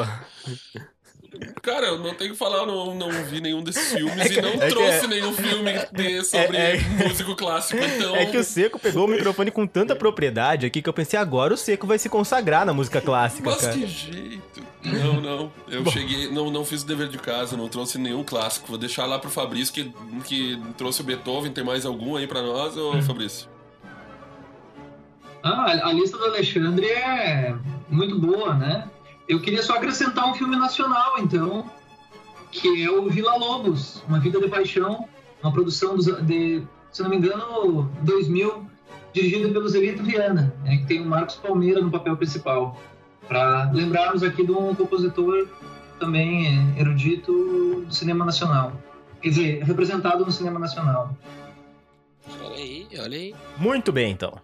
Cara, eu não tenho que falar, eu não, não vi nenhum desses filmes e não é que trouxe é- nenhum filme de- sobre é- músico clássico, então. É que o Seco pegou o microfone com tanta propriedade aqui que eu pensei, agora o Seco vai se consagrar na música clássica, Mas cara. que jeito. Não, não. Eu cheguei, não, não fiz o dever de casa, não trouxe nenhum clássico. Vou deixar lá pro Fabrício que, que trouxe o Beethoven. Tem mais algum aí pra nós, ô Fabrício? Ah, a a lista do Alexandre é muito boa, né? Eu queria só acrescentar um filme nacional, então, que é o Vila Lobos, Uma Vida de Paixão, uma produção de, se não me engano, 2000, dirigida pelo Zelito Viana, né, que tem o Marcos Palmeira no papel principal. Para lembrarmos aqui de um compositor também é, erudito do cinema nacional. Quer dizer, representado no cinema nacional. Olha aí, olha aí. Muito bem, então.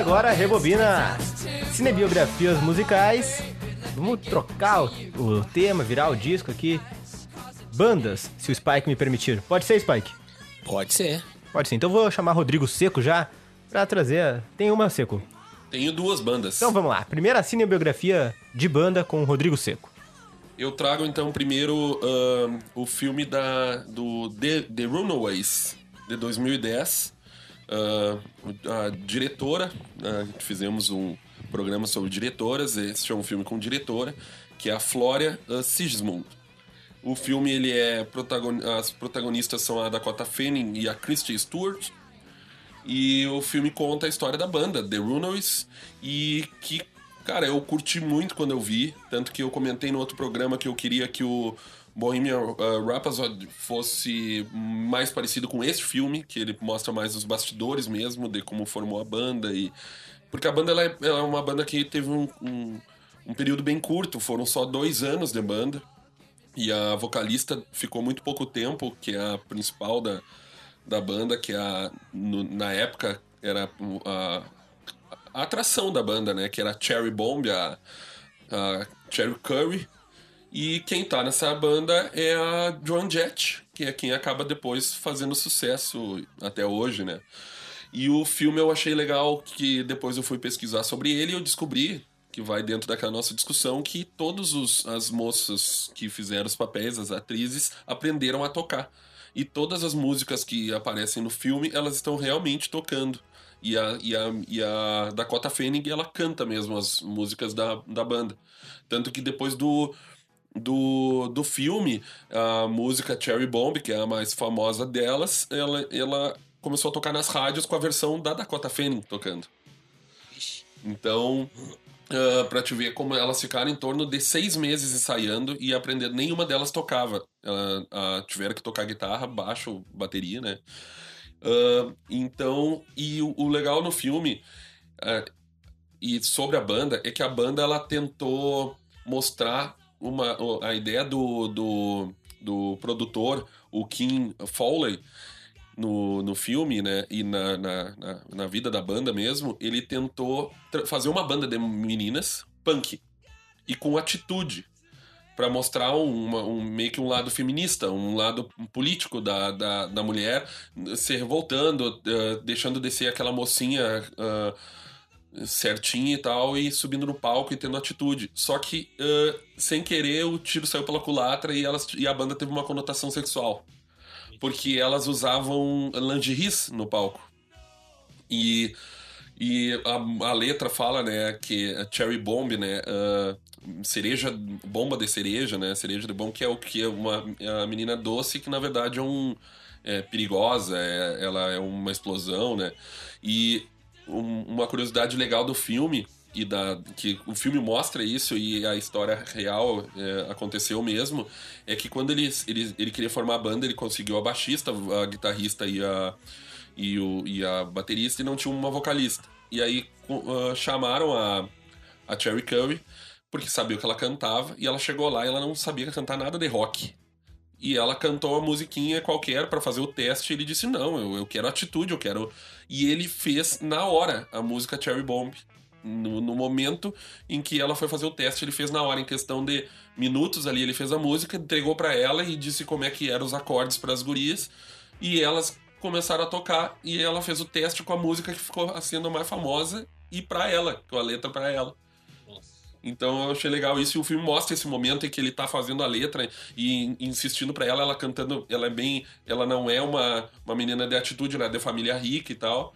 Agora rebobina cinebiografias musicais. Vamos trocar o, o tema, virar o disco aqui. Bandas, se o Spike me permitir. Pode ser, Spike? Pode ser. Pode ser. Então vou chamar Rodrigo Seco já pra trazer. Tem uma, Seco. Tenho duas bandas. Então vamos lá. Primeira cinebiografia de banda com Rodrigo Seco. Eu trago então primeiro ahn, o filme da, do The, The Runaways, de 2010. Ah, a diretora, ah, fizemos um programa sobre diretoras, este é um filme com diretora, que é a Flória ah, Sigismund. O filme, ele é as protagonistas são a Dakota Fanning e a Christy Stewart. E o filme conta a história da banda, The Runaways, e que, cara, eu curti muito quando eu vi, tanto que eu comentei no outro programa que eu queria que o Bohemian uh, Rhapsody fosse mais parecido com esse filme, que ele mostra mais os bastidores mesmo, de como formou a banda e... Porque a banda, ela é, ela é uma banda que teve um, um, um período bem curto, foram só dois anos de banda, e a vocalista ficou muito pouco tempo, que é a principal da, da banda, que é a, no- na época era a, a atração da banda, né? Que era a Cherry Bomb, a, a Cherry Curry. E quem tá nessa banda é a Joan Jett, que é quem acaba depois fazendo sucesso até hoje, né? E o filme eu achei legal que depois eu fui pesquisar sobre ele e eu descobri que vai dentro daquela nossa discussão que todas as moças que fizeram os papéis, as atrizes, aprenderam a tocar. E todas as músicas que aparecem no filme, elas estão realmente tocando. E a, e a, e a Dakota Fanning, ela canta mesmo as músicas da, da banda. Tanto que depois do, do, do filme, a música Cherry Bomb, que é a mais famosa delas, ela, ela começou a tocar nas rádios com a versão da Dakota Fanning tocando. Então, ah, pra te ver como elas ficaram em torno de seis meses ensaiando e aprendendo, nenhuma delas tocava. Ela, ah, tiveram que tocar guitarra, baixo, bateria, né? Ah, então, e o, o legal no filme ah, e sobre a banda é que a banda ela tentou mostrar uma, a ideia do, do, do produtor, o Kim Fowley, no, no filme, né, e na, na, na, na vida da banda mesmo, ele tentou fazer uma banda de meninas punk e com atitude para mostrar um, uma- um- meio que um lado feminista, um lado político da, da, da mulher se revoltando, eh, deixando de ser aquela mocinha ah, certinha e tal e subindo no palco e tendo atitude. Só que ah, sem querer o tiro saiu pela culatra e, elas, e a banda teve uma conotação sexual porque elas usavam lingeries no palco. E, e a, a letra fala, né, que a cherry bomb, né, ah, cereja, bomba de cereja, né, cereja de bomba, que é o que é uma é a menina doce que na verdade é um é perigosa, é, ela é uma explosão, né? E um- uma curiosidade legal do filme e da que o filme mostra isso e a história real é, aconteceu mesmo é que quando ele, ele, ele queria formar a banda ele conseguiu a baixista a guitarrista e a e, o, e a baterista e não tinha uma vocalista. E aí ah, chamaram a a Cherry Curry porque sabia que ela cantava e ela chegou lá e ela não sabia cantar nada de rock e ela cantou uma musiquinha qualquer pra fazer o teste. Ele disse: Não, eu, eu quero atitude, eu quero. E ele fez na hora a música Cherry Bomb. No, no momento em que ela foi fazer o teste, ele fez na hora, em questão de minutos ali. Ele fez a música, entregou pra ela e disse como é que eram os acordes pras gurias. E elas começaram a tocar. E ela fez o teste com a música que ficou sendo mais famosa e pra ela, com a letra pra ela. Então eu achei legal isso e o filme mostra esse momento em que ele tá fazendo a letra e insistindo pra ela, ela cantando, ela é bem, ela não é uma, uma menina de atitude, ela é de família rica e tal.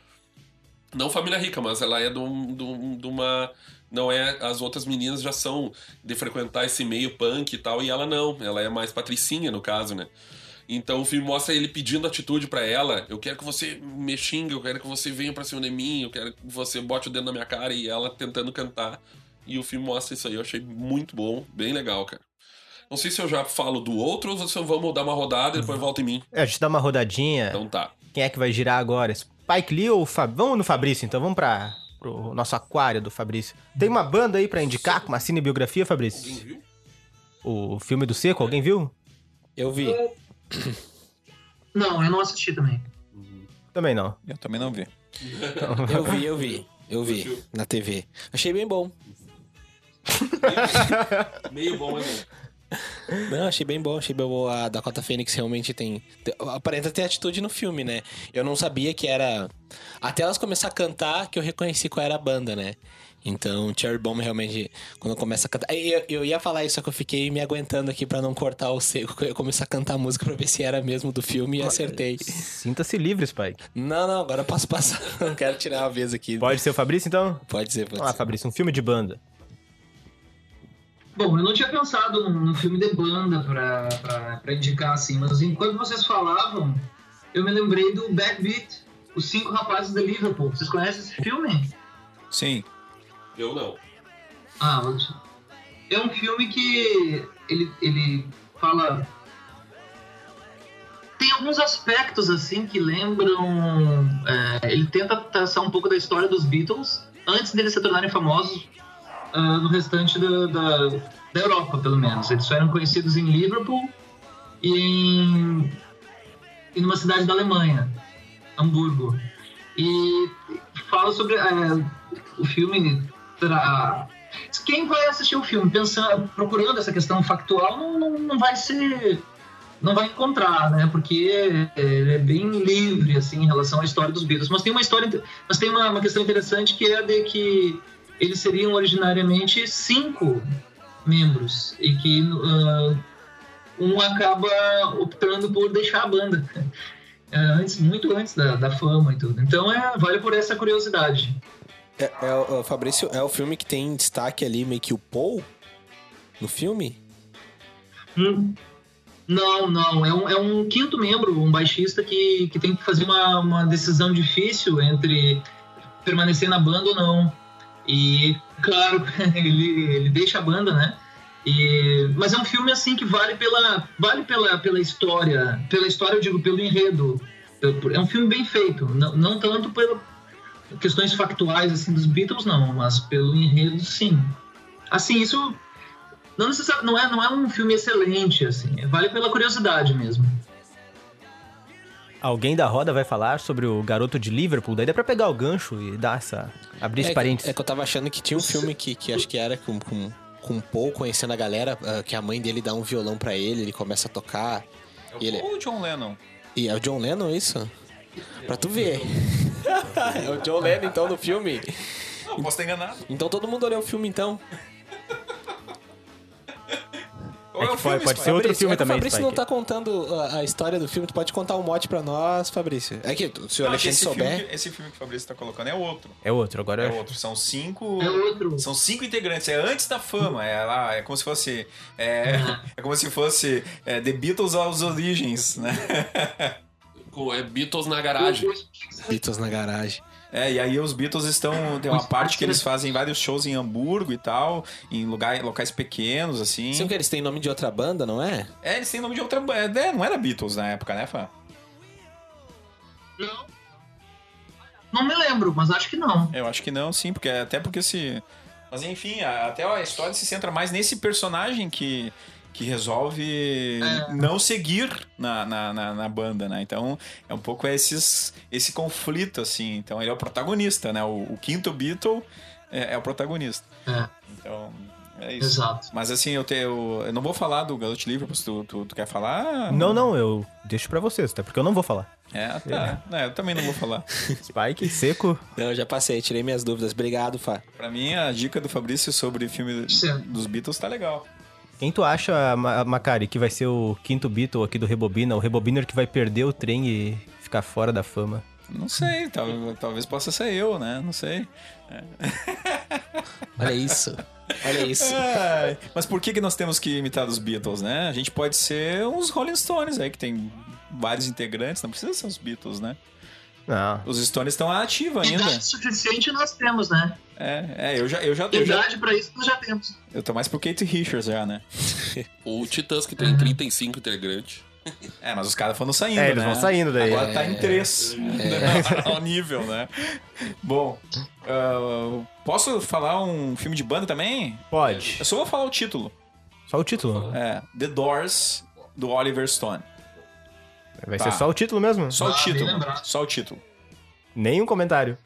Não família rica, mas ela é de, um- de um- de uma não é as outras meninas já são de frequentar esse meio punk e tal e ela não, ela é mais patricinha no caso, né? Então o filme mostra ele pedindo atitude pra ela. Eu quero que você me xingue, eu quero que você venha pra cima de mim, eu quero que você bote o dedo na minha cara e ela tentando cantar. E o filme mostra isso aí. Eu achei muito bom, bem legal, cara. Não sei se eu já falo do outro ou se eu vamos dar uma rodada e depois volta em mim. É, a gente dá uma rodadinha. Então tá. Quem é que vai girar agora? Spike Lee ou Fab... Vamos no Fabrício, então. Vamos pra, pro nosso aquário do Fabrício. Tem uma banda aí pra indicar com uma cinebiografia, Fabrício? viu? O filme do Seco, alguém viu? Eu vi. <coughs> Não, eu não assisti também. Também não. Eu também não vi. <laughs> Eu vi, eu vi. Eu vi, na TV. Achei bem bom. <laughs> Meio bom, bom. Não, achei bem bom, achei bem bom. A Dakota Phoenix realmente tem. Aparenta ter atitude no filme, né? Eu não sabia que era. Até elas começar a cantar que eu reconheci qual era a banda, né? Então, Cherry Bomb realmente, quando começa a cantar. Eu, eu ia falar isso, só que eu fiquei me aguentando aqui pra não cortar o seco. Eu ia começar a cantar a música pra ver se era mesmo do filme e acertei. Sinta-se livre, Spike. Não, não, agora eu posso passar. <laughs> Não quero tirar uma vez aqui. Pode ser o Fabrício, então? Pode ser, pode lá, ser. Fabrício, um filme de banda. Bom, eu não tinha pensado num, num filme de banda pra, pra, pra indicar assim, mas enquanto vocês falavam, eu me lembrei do Bad Beat, Os Cinco Rapazes de Liverpool. Vocês conhecem esse filme? Sim. Eu não. Ah, ótimo. É um filme que ele, ele fala. Tem alguns aspectos assim que lembram. é, ele tenta traçar um pouco da história dos Beatles antes deles se tornarem famosos ah, no restante da, da, da Europa, pelo menos. Eles só eram conhecidos em Liverpool e em, e numa cidade da Alemanha, Hamburgo. E fala sobre é, o filme. Tra... Quem vai assistir o filme pensando, procurando essa questão factual não, não, não vai ser. Não vai encontrar, né? Porque é, é bem livre, assim, em relação à história dos Beatles. Mas tem uma história. Mas tem uma, uma questão interessante que é a de que eles seriam originariamente cinco membros. E que ah, um acaba optando por deixar a banda. É, antes, muito antes da, da fama e tudo. Então é, vale por essa curiosidade. É, é o- o Fabrício, é o filme que tem destaque ali, meio que o Paul no filme? Hum. Não, não. É um, é um quinto membro, um baixista que, que tem que fazer uma, uma decisão difícil entre permanecer na banda ou não. E, claro, <laughs> ele, ele deixa a banda, né? E, mas é um filme assim que vale pela vale pela, pela história, pela história eu digo pelo enredo. É um filme bem feito, não, não tanto por questões factuais assim dos Beatles não, mas pelo enredo sim. Assim isso não não é não é um filme excelente assim, vale pela curiosidade mesmo. Alguém da roda vai falar sobre o garoto de Liverpool, daí dá pra pegar o gancho e dar essa. abrir esse é, que, parênteses. é que eu tava achando que tinha um filme que, que acho que era com, com, com o Paul conhecendo a galera, ah, que a mãe dele dá um violão pra ele, ele começa a tocar. E ele, Ou o John Lennon. e é o John Lennon isso? Pra tu ver. <laughs> é o John Lennon então no filme. <laughs> Não, posso estar enganado. Então todo mundo olhou o filme então. É que o pode- ser outro Fabrício, filme é também, O Fabrício Spike. não tá contando a, a história do filme, tu pode contar um mote pra nós, Fabrício. É que se o Não, Alexandre esse, souber. filme que, esse filme que o Fabrício tá colocando é outro. É outro, agora É outro. São cinco. É outro. São cinco integrantes. É antes da fama. É lá. É como se fosse. É, é como se fosse é, The Beatles aos origens, né? <laughs> É Beatles na garagem. Beatles na garagem. É, e aí os Beatles estão. Tem uma parte que eles fazem vários shows em Hamburgo e tal, em lugar, locais pequenos, assim. Sim, que eles têm nome de outra banda, não é? É, eles têm nome de outra banda. É, não era Beatles na época, né, Fã? Não. Não me lembro, mas acho que não. Eu acho que não, sim, porque até porque se. Mas enfim, até a história se centra mais nesse personagem que, que resolve não seguir na, na, na, na banda, né? Então é um pouco esses, esse conflito, assim. Então ele é o protagonista, né? O, o quinto Beatle é, é o protagonista. É, Então é isso. exato. Mas assim, eu, te, eu, eu não vou falar do Garoto Liverpool, se tu, tu, tu quer falar. Não, não, eu deixo pra vocês, até porque eu não vou falar. É, tá. É, eu também não vou falar. <laughs> Spike, seco. Não, eu já passei, tirei minhas dúvidas. Obrigado, Fá. Pra mim, a dica do Fabrício sobre filme Certo. dos Beatles tá legal. Quem tu acha, Ma- Macari, que vai ser o quinto Beatle aqui do Rebobina, o Rebobiner que vai perder o trem e ficar fora da fama? Não sei, tal- talvez possa ser eu, né? Não sei. <laughs> Olha isso. Olha isso. Ai, mas por que, que nós temos que imitar os Beatles, né? A gente pode ser uns Rolling Stones aí, que tem vários integrantes, não precisa ser os Beatles, né? Não. Os Stones estão ativos ainda. Idade suficiente nós temos, né? É, é, eu já, eu já, eu já, Idade pra isso nós já temos. eu tô mais pro Kate Richards já, né? <laughs> O Titãs, que tem 35 integrantes. É, mas os caras foram saindo, É, eles né? vão saindo daí. Agora tá em três <laughs> ao nível, né? Bom, ah, posso falar um filme de banda também? Pode. Eu só vou falar o título. Só o título. É, The Doors, do Oliver Stone. Vai Tá. ser só o título mesmo? Só o Ah, bem título. Só o título. Nenhum comentário.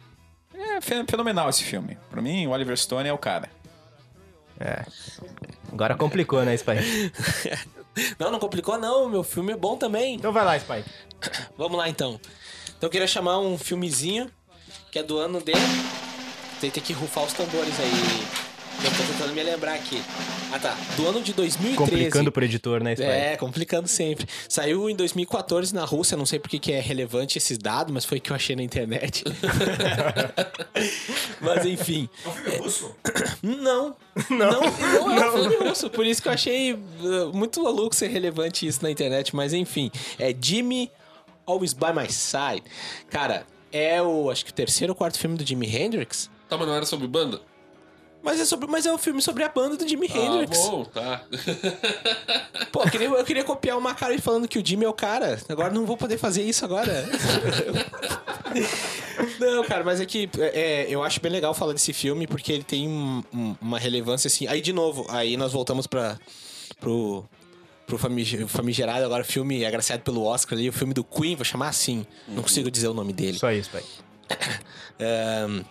É, fe- fenomenal esse filme. Pra mim, o Oliver Stone é o cara. É. Agora complicou, né, Spike? <laughs> Não, não complicou não, meu filme é bom também. Então vai lá, Spike. <coughs> Vamos lá então. Então eu queria chamar um filmezinho que é do ano dele. Tem tem que rufar os tambores aí. Eu tô tentando me lembrar aqui. Ah tá, do ano de 2013. Complicando pro editor, né? É, complicando sempre. Saiu em 2014 na Rússia, não sei porque que é relevante esses dados, mas foi que eu achei na internet. <laughs> mas enfim. É um filme russo? <coughs> Não. Não, não, é um filme russo. Por isso que eu achei uh, muito maluco ser relevante isso na internet, mas enfim. É Jimmy Always By My Side. Cara, é o, acho que o terceiro ou quarto filme do Jimi Hendrix. Tá, mas não era sobre banda? Mas é, sobre, mas é um filme sobre a banda do Jimi Ah, Hendrix. bom, tá. <laughs> Pô, eu queria, eu queria copiar uma cara falando que o Jimmy é o cara. Agora não vou poder fazer isso agora. <laughs> não, cara, mas é que é, eu acho bem legal falar desse filme porque ele tem um- um- uma relevância assim. Aí, de novo, aí nós voltamos pra, pro, pro famig- famigerado agora, filme agraciado pelo Oscar ali, o filme do Queen, vou chamar assim. Não consigo dizer o nome dele. Só isso, Spike. <laughs> Ahn,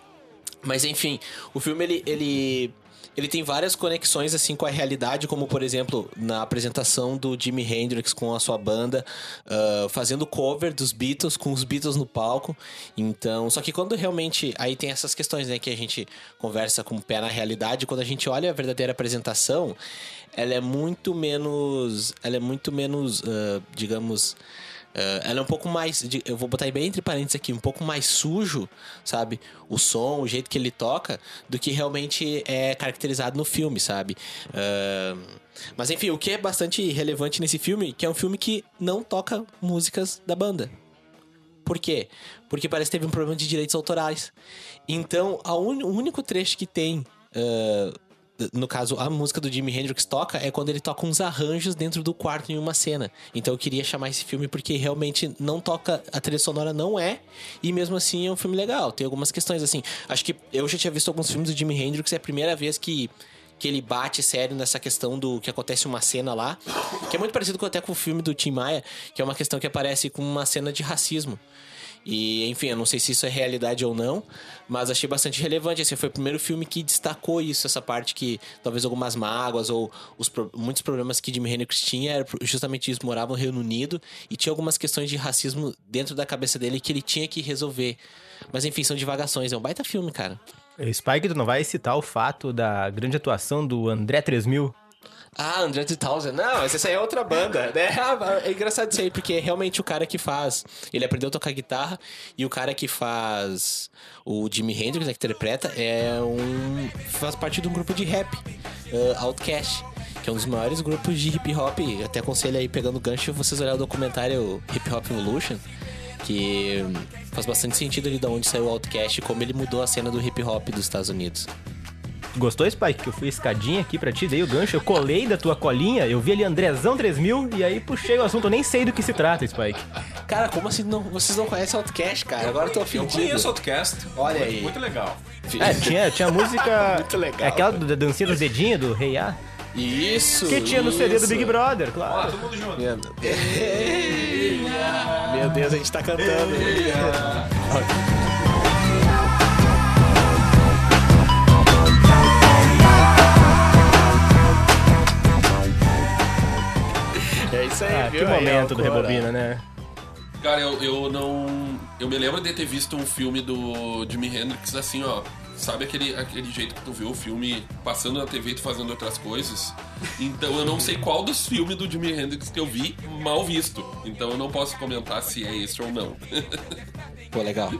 mas enfim, o filme ele, ele, ele tem várias conexões assim com a realidade, como por exemplo na apresentação do Jimi Hendrix com a sua banda, ah, fazendo cover dos Beatles com os Beatles no palco. Então, só que quando realmente aí tem essas questões, né, que a gente conversa com o pé na realidade, quando a gente olha a verdadeira apresentação, ela é muito menos, ela é muito menos, ah, digamos Uh, ela é um pouco mais. Eu vou botar bem entre parênteses aqui, um pouco mais sujo, sabe? O som, o jeito que ele toca, do que realmente é caracterizado no filme, sabe? Uh, mas enfim, o que é bastante relevante nesse filme, que é um filme que não toca músicas da banda. Por quê? Porque parece que teve um problema de direitos autorais. Então, un- o único trecho que tem. uh, no caso, a música do Jimi Hendrix toca é quando ele toca uns arranjos dentro do quarto em uma cena. Então eu queria chamar esse filme porque realmente não toca, a trilha sonora não é, e mesmo assim é um filme legal. Tem algumas questões assim. Acho que eu já tinha visto alguns filmes do Jimi Hendrix, é a primeira vez que que ele bate sério nessa questão do que acontece uma cena lá, que é muito parecido até com o filme do Tim Maia, que é uma questão que aparece com uma cena de racismo. E, enfim, eu não sei se isso é realidade ou não, mas achei bastante relevante. Esse foi o primeiro filme que destacou isso, essa parte que talvez algumas mágoas ou os muitos problemas que Jimi Hendrix tinha, era justamente isso, morava no Reino Unido e tinha algumas questões de racismo dentro da cabeça dele que ele tinha que resolver. Mas enfim, são divagações, é um baita filme, cara. Spike, tu não vai citar o fato da grande atuação do André 3000? Ah, André 3000. Não, essa aí é outra banda. né? <laughs> É engraçado isso aí, porque realmente o cara que faz. Ele aprendeu a tocar guitarra e o cara que faz o Jimi Hendrix, né, que interpreta, é um. faz parte de um grupo de rap, uh, Outcast. Que é um dos maiores grupos de hip hop. Até aconselho aí, pegando gancho, vocês olharem o documentário Hip Hop Evolution. Que faz bastante sentido ali de onde saiu o Outcast e como ele mudou a cena do hip hop dos Estados Unidos. Gostou, Spike? Que eu fui escadinha aqui pra ti, dei o gancho, eu colei da tua colinha, eu vi ali Andrezão 3000 e aí puxei o assunto, eu nem sei do que se trata, Spike. Cara, como assim não, vocês não conhecem Outcast, cara? Agora eu tô Eu ofendido. conheço o Outcast. Olha Muito- aí. Muito legal. É, tinha, tinha música. <laughs> Muito legal, É aquela da dancinha dos dedinhos do Rei A. Isso! Que tinha no CD do. Big Brother, claro. todo mundo junto. Meu Deus. Meu Deus, a gente tá cantando. É isso aí, Ah, viu? que Aí, momento do. Rebobina, né? Cara, eu, eu não. Eu me lembro de ter visto um filme do Jimi Hendrix assim, ó. Sabe aquele, aquele jeito que tu vê o filme passando na TV e tu fazendo outras coisas? Então eu não sei qual dos filmes do Jimi Hendrix que eu vi mal visto. Então eu não posso comentar se é esse ou não. Pô, legal.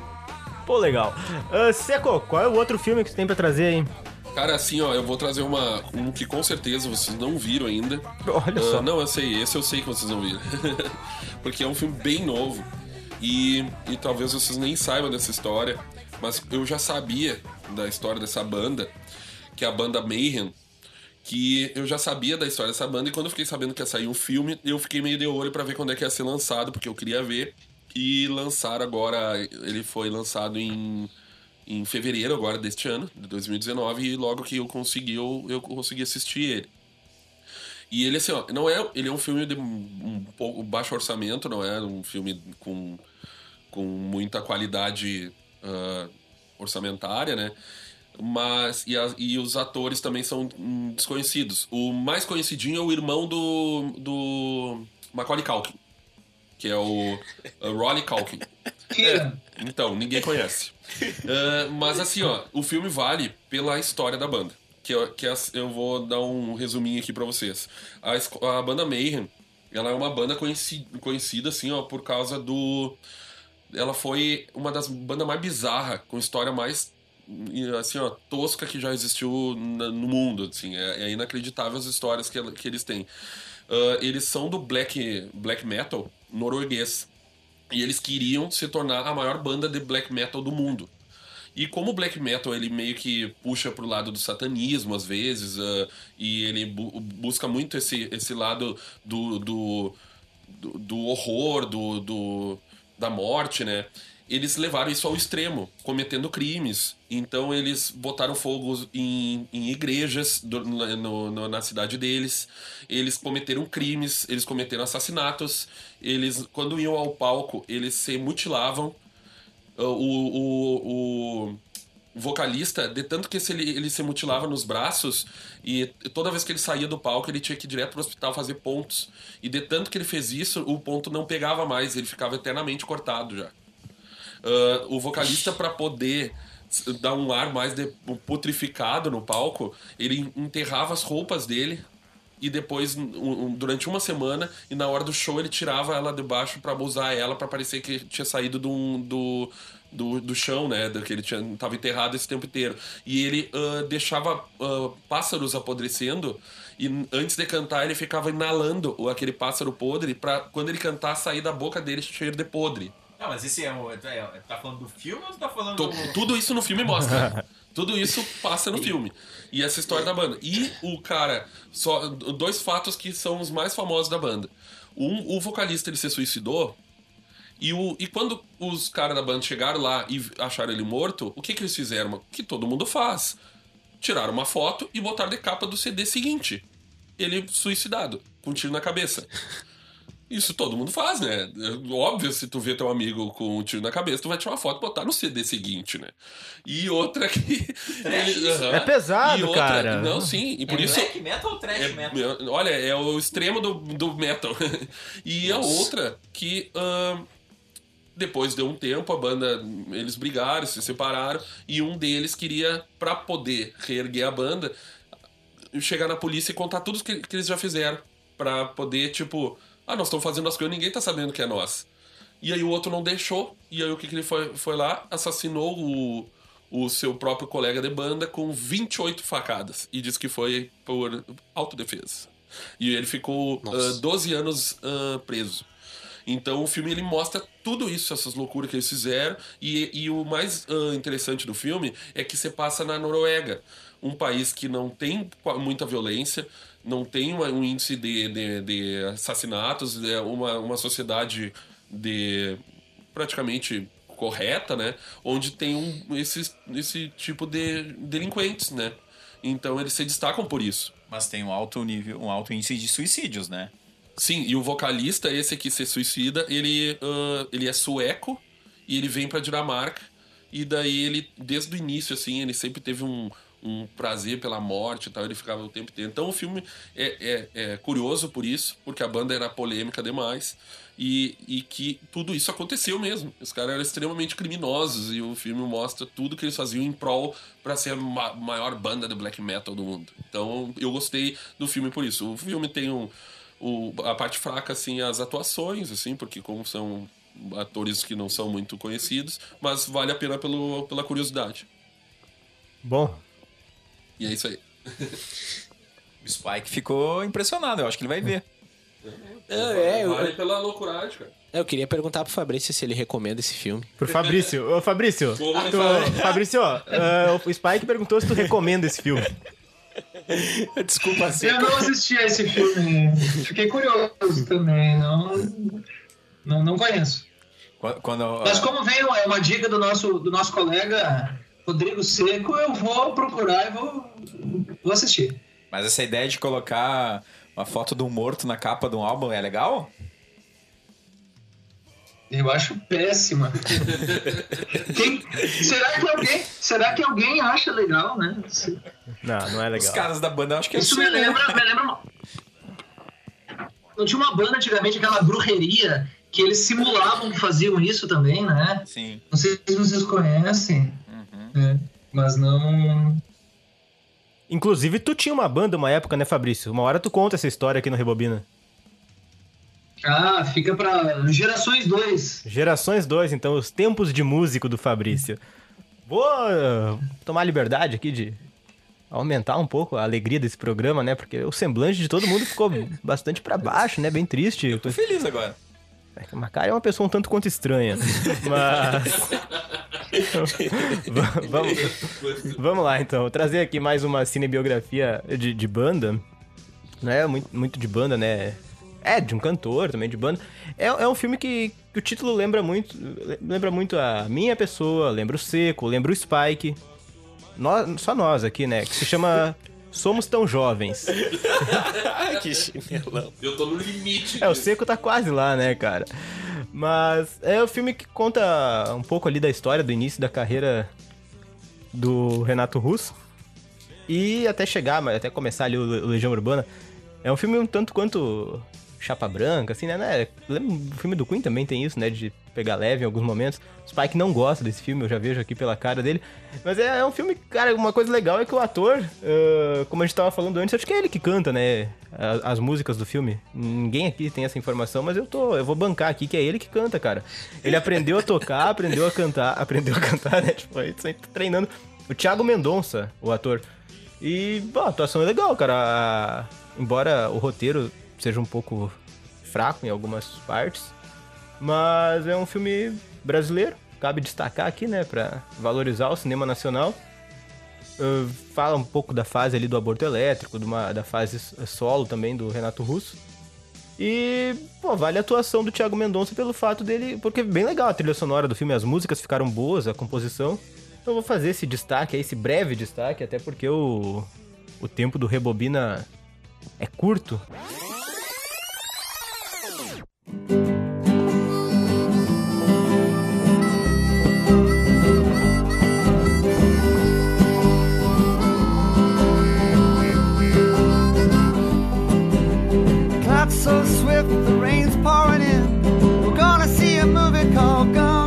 Pô, legal. Ah, Seco, qual é o outro filme que tu tem pra trazer aí? Cara, assim, ó, eu vou trazer uma, um que com certeza vocês não viram ainda. <laughs> Olha Ah, só. não, eu sei, esse eu sei que vocês não viram. <laughs> Porque é um filme bem novo. E, e talvez vocês nem saibam dessa história. Mas eu já sabia da história dessa banda, que é a banda Mayhem. Que eu já sabia da história dessa banda. E quando eu fiquei sabendo que ia sair um filme, eu fiquei meio de olho pra ver quando é que ia ser lançado, porque eu queria ver. E lançaram agora. Ele foi lançado em em fevereiro agora deste ano, de 2019, e logo que eu consegui, eu, eu consegui assistir ele. E ele, assim, ó, não é, ele é um filme de um, pouco baixo orçamento, não é um filme com, com muita qualidade ah, orçamentária, né? Mas. E, a- e os atores também são hum, desconhecidos. O mais conhecidinho é o irmão do. do. Macaulay Culkin. Que é o. o Rolly Culkin. Kira. Então, ninguém conhece. Ah, <laughs> mas assim, ó, o filme vale pela história da banda. Que, eu- que as- eu vou dar um resuminho aqui pra vocês. A, a banda Mayhem, ela é uma banda conheci- conhecida, assim, ó, por causa do. Ela foi uma das bandas mais bizarras, com história mais assim, ó, tosca que já existiu na- no mundo, assim, é, é inacreditável as histórias que, que eles têm. Ah, eles são do black, black metal norueguês. E eles queriam se tornar a maior banda de black metal do mundo. E como o black metal ele meio que puxa pro lado do satanismo às vezes, ah, e ele bu- busca muito esse, esse lado do, do, do, do horror, do, do, da morte, né? Eles levaram isso ao extremo, cometendo crimes. Então eles botaram fogo em, em igrejas do- no- no- na cidade deles. Eles cometeram crimes, eles cometeram assassinatos. Eles, quando iam ao palco, eles se mutilavam. O, o, o vocalista, de tanto que ele, ele se mutilava nos braços, e toda vez que ele saía do palco, ele tinha que ir direto pro hospital fazer pontos. E de tanto que ele fez isso, o ponto não pegava mais, ele ficava eternamente cortado já. Ah, o vocalista, para poder dar um ar mais de, putrificado no palco, ele enterrava as roupas dele e depois, um- um- durante uma semana, e na hora do show ele tirava ela de baixo pra usar ela pra parecer que tinha saído do, do, do, do chão, né? Que ele tinha, tava enterrado esse tempo inteiro. E ele ah, deixava ah, pássaros apodrecendo e antes de cantar ele ficava inalando aquele pássaro podre pra quando ele cantar sair da boca dele cheiro de podre. Não, mas esse é o. é- é- tá falando do filme ou tu tá falando do. Tudo isso no filme mostra. <laughs> Tudo isso passa no filme. E essa história da banda. E o cara, só dois fatos que são os mais famosos da banda. Um, o vocalista ele se suicidou. E, o, e quando os caras da banda chegaram lá e acharam ele morto, o que, que eles fizeram? O que todo mundo faz. Tiraram uma foto e botaram de capa do CD seguinte. Ele suicidado, com um tiro na cabeça. Isso todo mundo faz, né? É Óbvio, se tu vê teu amigo com um tiro na cabeça, tu vai tirar uma foto e botar no CD seguinte, né? E outra que. <laughs> ele- aham. É pesado, outra- cara. Não, sim. E por é isso. black metal ou trash É, metal? é, olha, é o extremo do, do metal. <laughs> e a outra que. ahn, depois de um tempo, a banda. Eles brigaram, se separaram. E um deles queria, pra poder reerguer a banda, chegar na polícia e contar tudo que, que eles já fizeram. Pra poder, tipo. Ah, nós estamos fazendo as coisas ninguém tá sabendo que é nós. E aí o outro não deixou. E aí o que, que ele foi, foi lá? Assassinou o, o seu próprio colega de banda com 28 facadas. E disse que foi por autodefesa. E ele ficou Nossa. ah, 12 anos ah, preso. Então o filme ele mostra tudo isso, essas loucuras que eles fizeram. E, e o mais ah, interessante do filme é que você passa na Noruega, um país que não tem muita violência, não tem uma- um índice de, de, de assassinatos, é uma, uma sociedade de praticamente correta, né? Onde tem um, esse, esse tipo de delinquentes, né? Então eles se destacam por isso. Mas tem um alto nível, um alto índice de suicídios, né? Sim, e o vocalista, esse que se suicida, ele, ah, ele é sueco e ele vem pra Dinamarca. E daí ele, desde o início, assim, ele sempre teve um, um prazer pela morte e tal, ele ficava o tempo inteiro. Então o filme é, é, é curioso por isso, porque a banda era polêmica demais. E, e que tudo isso aconteceu mesmo. Os caras eram extremamente criminosos e o filme mostra tudo que eles faziam em prol pra ser a ma- maior banda de black metal do mundo. Então eu gostei do filme por isso. O filme tem um, o, a parte fraca, assim, as atuações, assim, porque como são atores que não são muito conhecidos, mas vale a pena pelo, pela curiosidade. Bom, E é isso aí. <laughs> O Spike ficou impressionado, eu acho que ele vai ver. É, eu, vale pela loucuragem, cara. eu queria perguntar pro Fabrício se ele recomenda esse filme. por Fabrício. Ô, Fabrício, tu. Fabrício, ó, ah, o Spike perguntou se tu recomenda esse filme. <laughs> Desculpa Eu não assisti a esse filme. Fiquei curioso também. Não, não, não conheço. Quando, quando- Mas como veio é uma dica do nosso, do nosso colega Rodrigo Seco, eu vou procurar e vou, vou assistir. mas essa ideia de colocar uma foto de um morto na capa de um álbum é legal? Eu acho péssima. <laughs> Quem- será, que alguém, será que alguém acha legal, né? Não, não é Os legal. caras da banda, eu acho que é Isso assim, me né? lembra, me lembra uma... Não tinha uma banda antigamente, aquela brujeria, que eles simulavam que faziam isso também, né? Sim. Não sei se vocês conhecem. Né? mas não... Inclusive, tu tinha uma banda uma época, né, Fabrício? Uma hora tu conta essa história aqui no Rebobina. Ah, fica pra Gerações 2. Gerações 2, então, os tempos de músico do Fabrício. Vou uh, tomar liberdade aqui de aumentar um pouco a alegria desse programa, né? Porque o semblante de todo mundo ficou bastante pra baixo, né? Bem triste. Tô feliz agora. É Macari é uma pessoa um tanto quanto estranha. Mas. <laughs> Va- vamos, vamos lá, então. Vou trazer aqui mais uma cinebiografia de, de banda. Não é muito, muito de banda, né? É, de um cantor também, de banda. É, é um filme que, que o título lembra muito. Lembra muito a minha pessoa, lembra o Seco, lembra o Spike. Nós, só nós aqui, né? Que se chama Somos Tão Jovens. <laughs> que chinelão. Eu tô no limite. É, o. Seco tá quase lá, né, cara? Mas é o filme que conta um pouco ali da história do início da carreira do Renato Russo. E até chegar, mas até começar ali o Legião Urbana. É um filme um tanto quanto chapa branca, assim, né? né? Lembra, o filme do Queen também tem isso, né? De pegar leve em alguns momentos. O Spike não gosta desse filme, eu já vejo aqui pela cara dele. Mas é, é um filme, cara, uma coisa legal é que o ator, ah, como a gente tava falando antes, acho que é ele que canta, né? a- As, músicas do filme. Ninguém aqui tem essa informação, mas eu tô, eu vou bancar aqui que é ele que canta, cara. Ele aprendeu a tocar, <laughs> aprendeu a cantar, aprendeu a cantar, né? Tipo, aí sempre treinando. O Thiago Mendonça, o ator. E, bom, a atuação é legal, cara. A- Embora o roteiro seja um pouco fraco em algumas partes, mas é um filme brasileiro, cabe destacar aqui, né, pra valorizar o cinema nacional. Uh, fala um pouco da fase ali do aborto elétrico, uma, da fase solo também do Renato Russo. E, pô, vale a atuação do Thiago Mendonça pelo fato dele. Porque é bem legal a trilha sonora do filme, as músicas ficaram boas, a composição. Então eu vou fazer esse destaque esse breve destaque, até porque o, o tempo do Rebobina é curto. Clouds so swift, the rain's pouring in. We're gonna see a movie called Gone.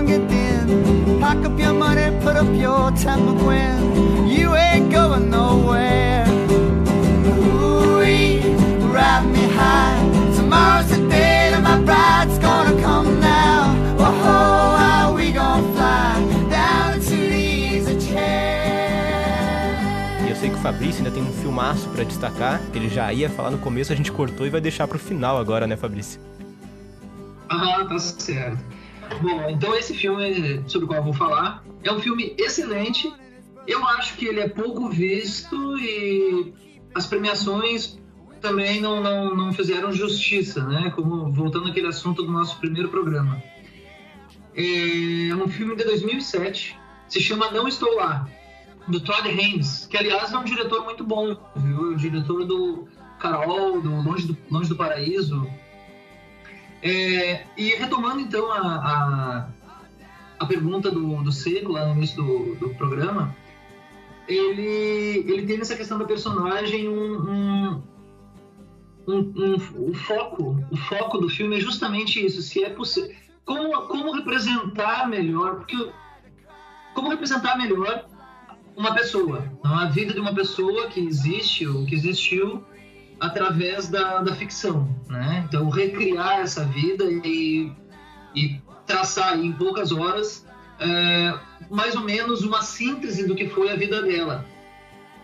Pack up your money, put up your temper, Gwen. You ain't going nowhere. Fabrício ainda tem um filmaço pra destacar, que ele já ia falar no começo, a gente cortou e vai deixar pro final agora, né, Fabrício? Ah, tá certo. Bom, então esse filme sobre o qual eu vou falar é um filme excelente. Eu acho que ele é pouco visto e as premiações também não, não, não fizeram justiça, né? Como voltando àquele assunto do nosso primeiro programa. É um filme de 2007, se chama Não Estou Lá, do Todd Haynes, que aliás é um diretor muito bom, viu? O diretor do Carol, do Longe do, Longe do Paraíso, é, e retomando então a, a, a pergunta do, do Seco lá no início do, do programa, ele, ele tem nessa questão da personagem um, um, um, um- foco, o foco do filme é justamente isso, se é possível, como, como representar melhor, porque como representar melhor uma pessoa, não? a vida de uma pessoa que existe ou que existiu através da, da ficção, né? Então recriar essa vida e, e traçar em poucas horas é, mais ou menos uma síntese do que foi a vida dela.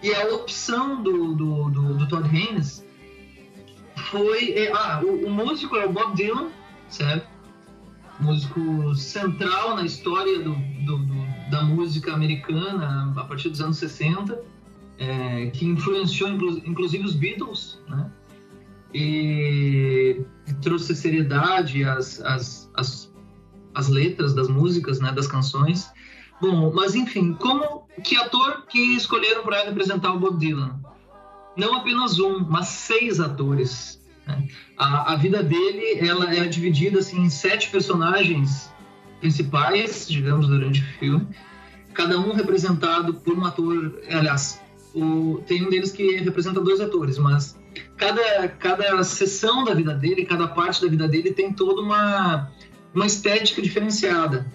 E a opção do, do, do, do Todd Haynes foi... é, ah, o, o músico é o Bob Dylan, certo? Músico central na história do- do- da música americana a partir dos anos 60 é, que influenciou inclu- inclusive os Beatles, né? E trouxe seriedade às, às, às, às letras das músicas, né? Das canções. Bom, mas enfim, como que ator que escolheram para representar o Bob Dylan? Não apenas um, mas seis atores. né? A, a vida dele ela é dividida assim, em sete personagens principais, digamos, durante o filme, cada um representado por um ator. Aliás, o, tem um deles que representa dois atores, mas cada, cada sessão da vida dele, cada parte da vida dele tem toda uma, uma estética diferenciada.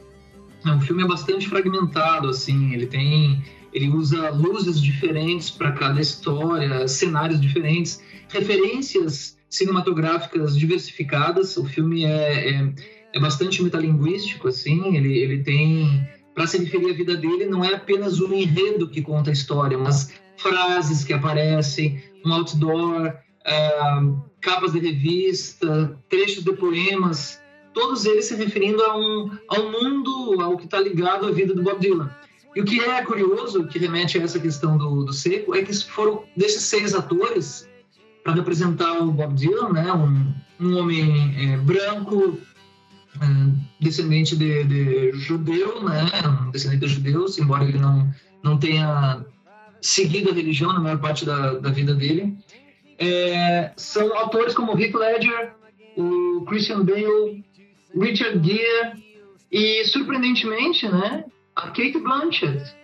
O filme é bastante fragmentado, assim, ele tem. Ele usa luzes diferentes para cada história, cenários diferentes, referências cinematográficas diversificadas. O filme é, é, é bastante metalinguístico, assim, ele, ele tem. Para se referir à vida dele, não é apenas um enredo que conta a história, mas frases que aparecem, um outdoor, ah, capas de revista, trechos de poemas, todos eles se referindo a um, ao mundo, ao que está ligado à vida do Bob Dylan. E o que é curioso, que remete a essa questão do, do seco, é que foram desses seis atores para representar o Bob Dylan, né, um, um homem é, branco, descendente de, de, judeu, né, descendente de judeus, embora ele não não tenha seguido a religião na maior parte da, da vida dele. É, são autores como Heath Ledger, o Christian Bale, Richard Gere e, surpreendentemente, né, a Kate Blanchett,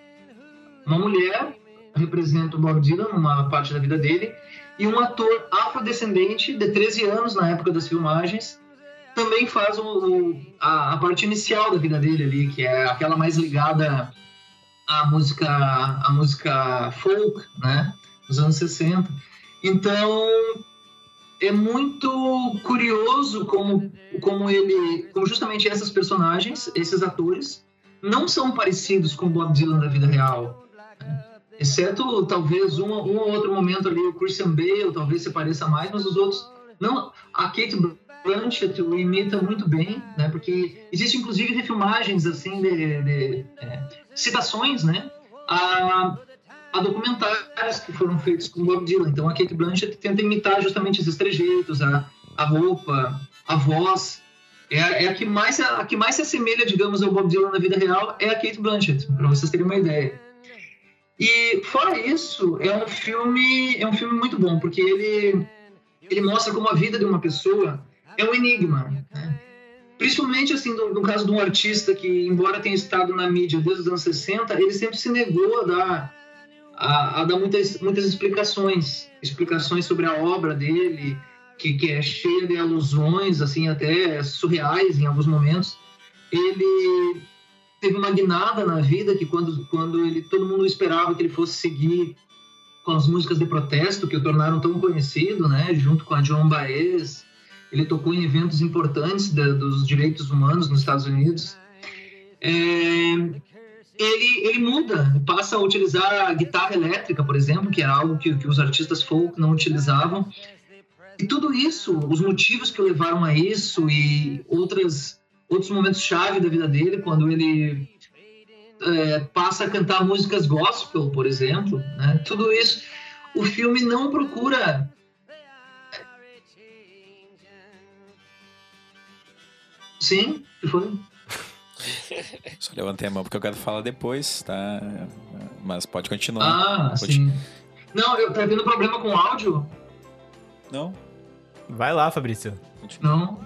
uma mulher representa o Bob Dylan numa parte da vida dele e um ator afrodescendente de 13 anos na época das filmagens também faz o, a, a, parte inicial da vida dele ali, que é aquela mais ligada à música, à música folk, né, dos anos 60. Então, é muito curioso como, como ele, como justamente essas personagens, esses atores, não são parecidos com o Bob Dylan da vida real. né? Exceto talvez um, um ou outro momento ali, o Christian Bale talvez se pareça mais, mas os outros não. A Kate Blanchett o imita muito bem, né? Porque existe inclusive refilmagens assim de, de é, citações, né? A, a documentários que foram feitos com Bob Dylan. Então a Kate Blanchett tenta imitar justamente esses trejeitos, a, a roupa, a voz. É, é a que mais a que mais se assemelha, digamos, ao Bob Dylan na vida real é a Kate Blanchett, para vocês terem uma ideia. E fora isso, é um filme é um filme muito bom porque ele ele mostra como a vida de uma pessoa é um enigma. né? Principalmente assim no, no caso de um artista que, embora tenha estado na mídia desde os anos 60, ele sempre se negou a dar a, a dar muitas, muitas explicações, explicações sobre a obra dele, que, que é cheia de alusões, assim, até surreais em alguns momentos. Ele teve uma guinada na vida que quando, quando ele, todo mundo esperava que ele fosse seguir com as músicas de protesto que o tornaram tão conhecido, né, junto com a Joan Baez, ele tocou em eventos importantes da- dos direitos humanos nos Estados Unidos. É, ele, ele muda, passa a utilizar a guitarra elétrica, por exemplo, que era algo que, que os artistas folk não utilizavam. E tudo isso, os motivos que o levaram a isso e outras, outros momentos chave da vida dele, quando ele é, passa a cantar músicas gospel, por exemplo, né? tudo isso, o filme não procura Sim, que foi? <laughs> Só levantei a mão porque eu quero falar depois, tá? Mas pode continuar. Ah, Pode- sim. Não, eu tá tendo problema com o áudio? Não? Vai lá, Fabrício. Não.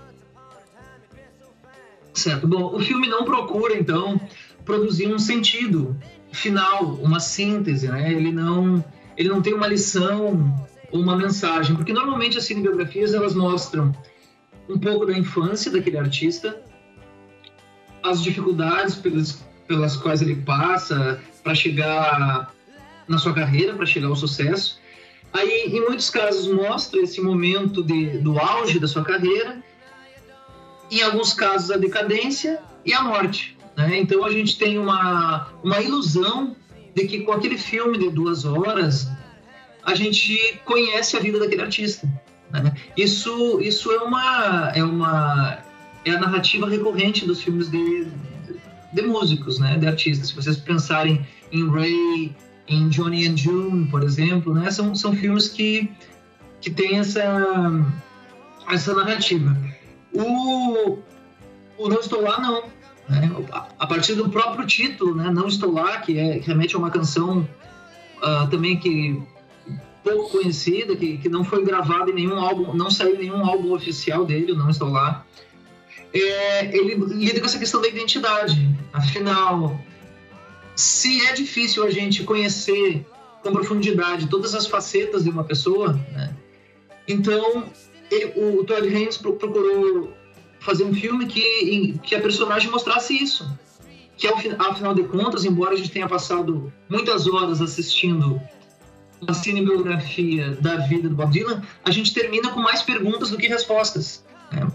Certo. Bom, o filme não procura, então, produzir um sentido final, uma síntese, né? Ele não, ele não tem uma lição ou uma mensagem, porque normalmente as cinebiografias elas mostram um pouco da infância daquele artista, as dificuldades pelas, pelas quais ele passa para chegar na sua carreira, para chegar ao sucesso. Aí, em muitos casos, mostra esse momento de, do auge da sua carreira, em alguns casos, a decadência e a morte. né? Então, a gente tem uma, uma ilusão de que com aquele filme de duas horas, a gente conhece a vida daquele artista. Né? Isso, isso é uma é uma é a narrativa recorrente dos filmes de, de, músicos, né, de artistas. Se vocês pensarem em Ray, em Johnny and June, por exemplo, né, são, são filmes que que tem essa essa narrativa. O, o Não Estou Lá, não. né? A- partir do próprio título, né? Não Estou Lá, que, é, a uma canção ah, também que pouco conhecida, que, que não foi gravada em nenhum álbum, não saiu nenhum álbum oficial dele, Não Estou Lá. É, ele lida com essa questão da identidade. Afinal, se é difícil a gente conhecer com profundidade todas as facetas de uma pessoa, né? então ele- o Todd Haynes pro- procurou fazer um filme que, que a personagem mostrasse isso. Que afinal de contas, embora a gente tenha passado muitas horas assistindo a cinebiografia da vida do Bob Dylan, a gente termina com mais perguntas do que respostas. né?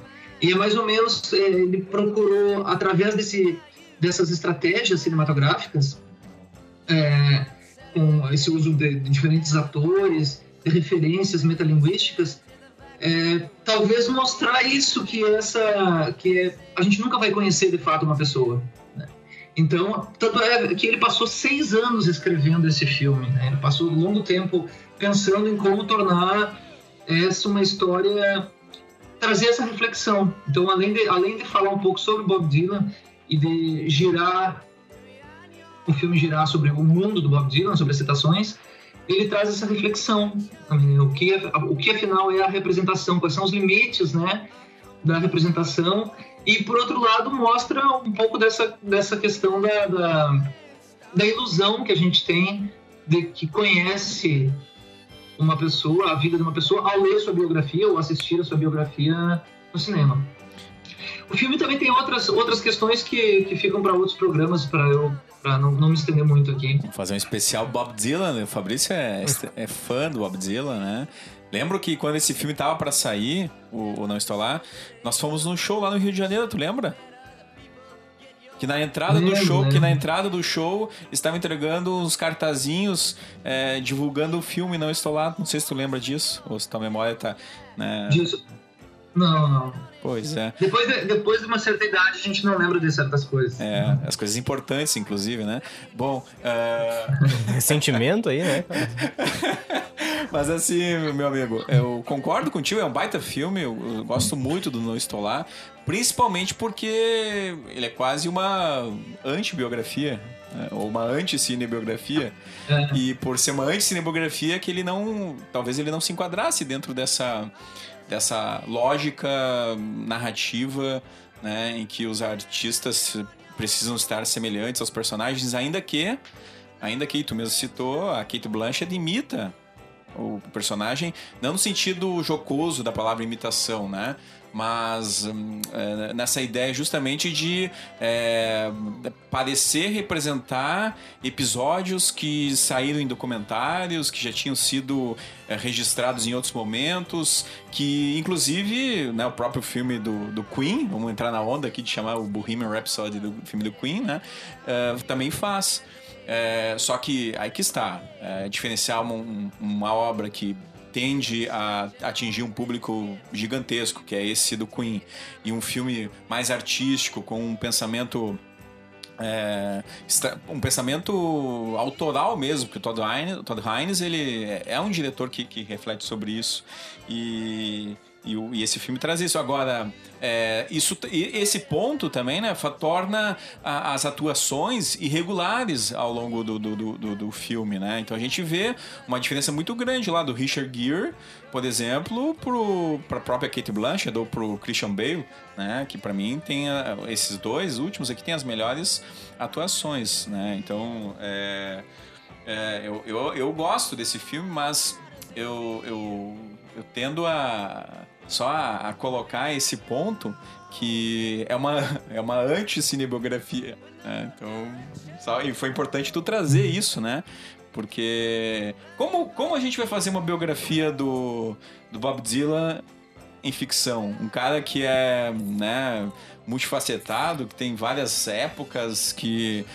E é mais ou menos, eh, ele procurou, através desse, dessas estratégias cinematográficas, eh, com esse uso de, de diferentes atores, de referências metalinguísticas, eh, talvez mostrar isso que essa que é- a gente nunca vai conhecer de fato uma pessoa. Então, tanto é que ele passou seis anos escrevendo esse filme. né? Ele passou um longo tempo pensando em como tornar essa uma história trazer essa reflexão. Então, além de, além de falar um pouco sobre Bob Dylan e de girar o filme girar sobre o mundo do Bob Dylan, sobre as citações, ele traz essa reflexão. O que, é- o que afinal é a representação? Quais são os limites, né, da representação? E por outro lado mostra um pouco dessa dessa questão da, da, da ilusão que a gente tem de que conhece uma pessoa, a vida de uma pessoa, ao ler sua biografia ou assistir a sua biografia no cinema. O filme também tem outras, outras questões que, que ficam para outros programas, para eu pra não, não me estender muito aqui. Vamos fazer um especial Bob Dylan, né? O Fabrício é, é fã do Bob Dylan, né? Lembro que quando esse filme tava pra sair, o, o Não Estou Lá, nós fomos num show lá no Rio de Janeiro, tu lembra? Que na entrada do show, que na entrada do show estava entregando uns cartazinhos é, divulgando o filme Não Estou Lá. Não sei se tu lembra disso, ou se tua memória tá. Né? Disso. Não, não. Pois é. Depois de, depois de uma certa idade, a gente não lembra de certas coisas. É, as coisas importantes, inclusive, né? Bom, é, <laughs> Ressentimento aí, né? <laughs> Mas assim, meu amigo, eu concordo contigo, é um baita filme, eu, eu gosto muito do Não Estou Lá, principalmente porque ele é quase uma antibiografia, né, ou uma anti-cinebiografia, É. e por ser uma anti-cinebiografia que ele não, talvez ele não se enquadrasse dentro dessa, dessa lógica narrativa, né, em que os artistas precisam estar semelhantes aos personagens, ainda que Ainda que tu mesmo citou, a Kate Blanchett imita o personagem, não no sentido jocoso da palavra imitação, né? Mas hum, é, nessa ideia justamente de é, parecer representar episódios que saíram em documentários, que já tinham sido é, registrados em outros momentos, que inclusive né, o próprio filme do, do Queen, vamos entrar na onda aqui de chamar o Bohemian Rhapsody do filme do Queen, né? é, também faz. É, só que aí que está. É, diferenciar uma, um- uma obra que tende a atingir um público gigantesco, que é esse do Queen, e um filme mais artístico, com um pensamento. é, um pensamento autoral mesmo, porque o Todd Haynes, Todd ele é- é um diretor que, que reflete sobre isso. E, e, e esse filme traz isso. Agora, é, isso, esse ponto também né, torna a- as atuações irregulares ao longo do, do, do, do- filme. Né? Então a gente vê uma diferença muito grande lá do Richard Gere, por exemplo, para a própria Kate Blanchett ou para o Christian Bale, né? que para mim tem a- esses dois últimos aqui tem as melhores atuações. Né? Então, é, é, eu, eu, eu gosto desse filme, mas eu, eu, eu tendo a só a, a colocar esse ponto que é uma, <laughs> é uma anti-cinebiografia. Né? Então, só, e foi importante tu trazer isso, né? Porque como, como a gente vai fazer uma biografia do, do Bob Dylan em ficção? Um cara que é né, multifacetado, que tem várias épocas, que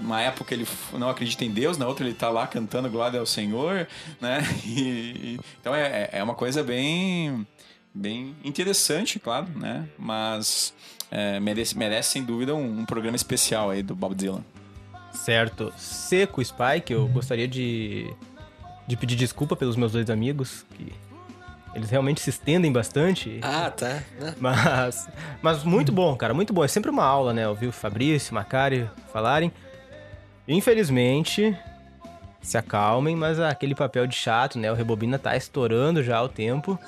uma época ele não acredita em Deus, na outra ele tá lá cantando Glória ao Senhor, né? <laughs> E- então é, é uma coisa bem, bem interessante, claro, né? Mas é, merece, merece sem dúvida um, um programa especial aí do Bob Dylan. Certo. Seco Spike, eu gostaria de, de pedir desculpa pelos meus dois amigos, que eles realmente se estendem bastante. Ah, tá. né? Mas, mas muito bom, cara, muito bom. É sempre uma aula, né? Ouvir o Fabrício, Macari falarem. Infelizmente, se acalmem, mas aquele papel de chato, né? O Rebobina tá estourando já o tempo.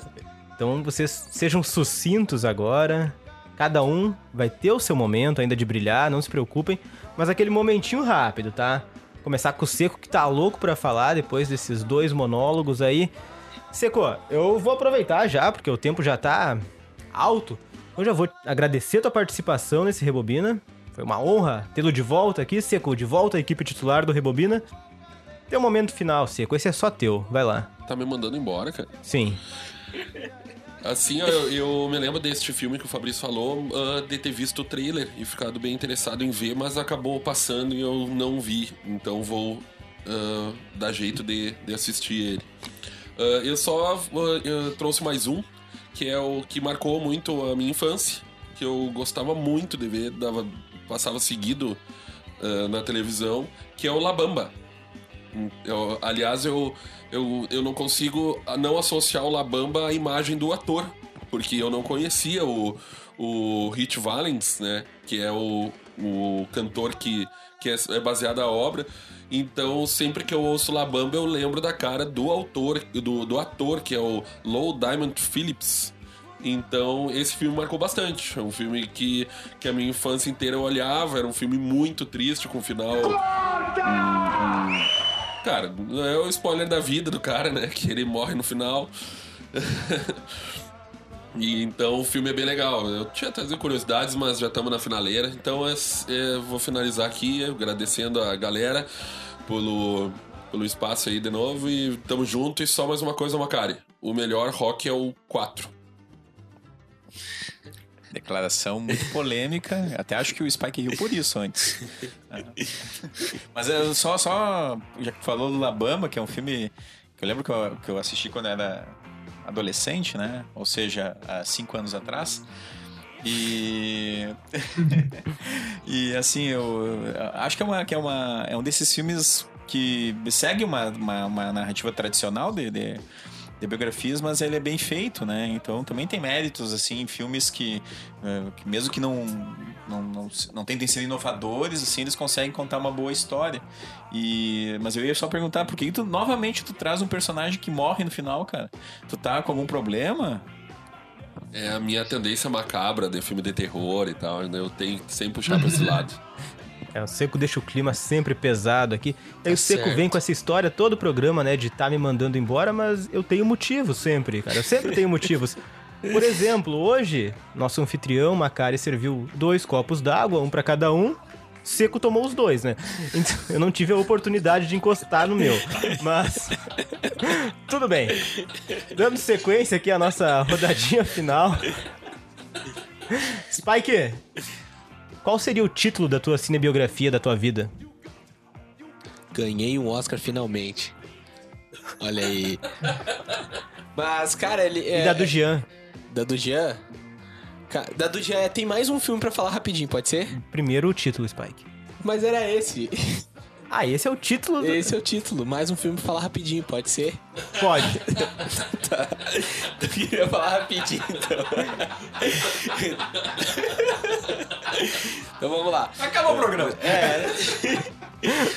Então vocês sejam sucintos agora. Cada um vai ter o seu momento ainda de brilhar, não se preocupem. Mas aquele momentinho rápido, tá? Começar com o Seco que tá louco pra falar depois desses dois monólogos aí. Seco, eu vou aproveitar já, porque o tempo já tá alto. Eu já vou agradecer a tua participação nesse Rebobina. Foi uma honra tê-lo de volta aqui, Seco, de volta à equipe titular do Rebobina. Teu momento final, Seco, esse é só teu. Vai lá. Tá me mandando embora, cara. Sim. Assim, eu, eu me lembro deste filme que o Fabrício falou, ah, de ter visto o trailer e ficado bem interessado em ver, mas acabou passando e eu não vi. Então vou ah, dar jeito de, de assistir ele. Ah, eu só eu trouxe mais um, que é o que marcou muito a minha infância, que eu gostava muito de ver, dava, passava seguido ah, na televisão, que é o La Bamba. Eu- aliás, eu, eu, eu não consigo não associar o Labamba à imagem do ator, porque eu não conhecia o, o Rich Valens, né? Que é o, o cantor que, que é, é baseado na obra. Então, sempre que eu ouço Labamba, eu lembro da cara do autor, do, do ator, que é o Low Diamond Phillips. Então, esse filme marcou bastante. É um filme que, que a minha infância inteira eu olhava. Era um filme muito triste, com um final. Cara, é o spoiler da vida do cara, né? Que ele morre no final. <laughs> e então o filme é bem legal. Eu tinha trazido curiosidades, mas já estamos na finaleira. Então é, é, vou finalizar aqui agradecendo a galera pelo, pelo espaço aí de novo. E tamo junto. E só mais uma coisa, Macari. O melhor rock é o 4. Declaração muito polêmica. <laughs> Até acho que o Spike riu por isso antes. <laughs> Mas eu só, só. Já que falou do Labamba, que é um filme que eu lembro que eu, que eu assisti quando era adolescente, né? Ou seja, há cinco anos atrás. E. <laughs> e assim, eu acho que é, uma, que é, uma, é um desses filmes que segue uma, uma, uma narrativa tradicional de, de, de biografias, mas ele é bem feito, né? Então também tem méritos, assim, filmes que, eh, que mesmo que não, não, não, não tentem ser inovadores, assim, eles conseguem contar uma boa história. E, mas eu ia só perguntar, por que tu, novamente tu traz um personagem que morre no final, cara? Tu tá com algum problema? É a minha tendência macabra de filme de terror e tal. né? Eu tenho que sempre puxar pra esse lado. É, o Seco deixa o clima sempre pesado aqui. Aí o Tá Seco certo. vem com essa história todo o programa, né, de tá me mandando embora, mas eu tenho motivos sempre, cara. Eu sempre tenho motivos. Por exemplo, hoje, nosso anfitrião, Macari, serviu dois copos d'água, um pra cada um. Seco tomou os dois, né? Então, eu não tive a oportunidade de encostar no meu. Mas. <laughs> Tudo bem. Dando sequência aqui à nossa rodadinha final. Spike, qual seria o título da tua cinebiografia da tua vida? Ganhei um Oscar finalmente. Olha aí. Mas, cara, ele. E É, da do Jean? Da do Jean? Da do Jean, é, tem mais um filme pra falar rapidinho, pode ser? Primeiro o título, Spike. Mas era esse. Ah, esse é o título do... Esse é o título. Mais um filme pra falar rapidinho, pode ser? Pode. Tá. <laughs> Eu queria falar rapidinho, então. então vamos lá. Acabou o programa.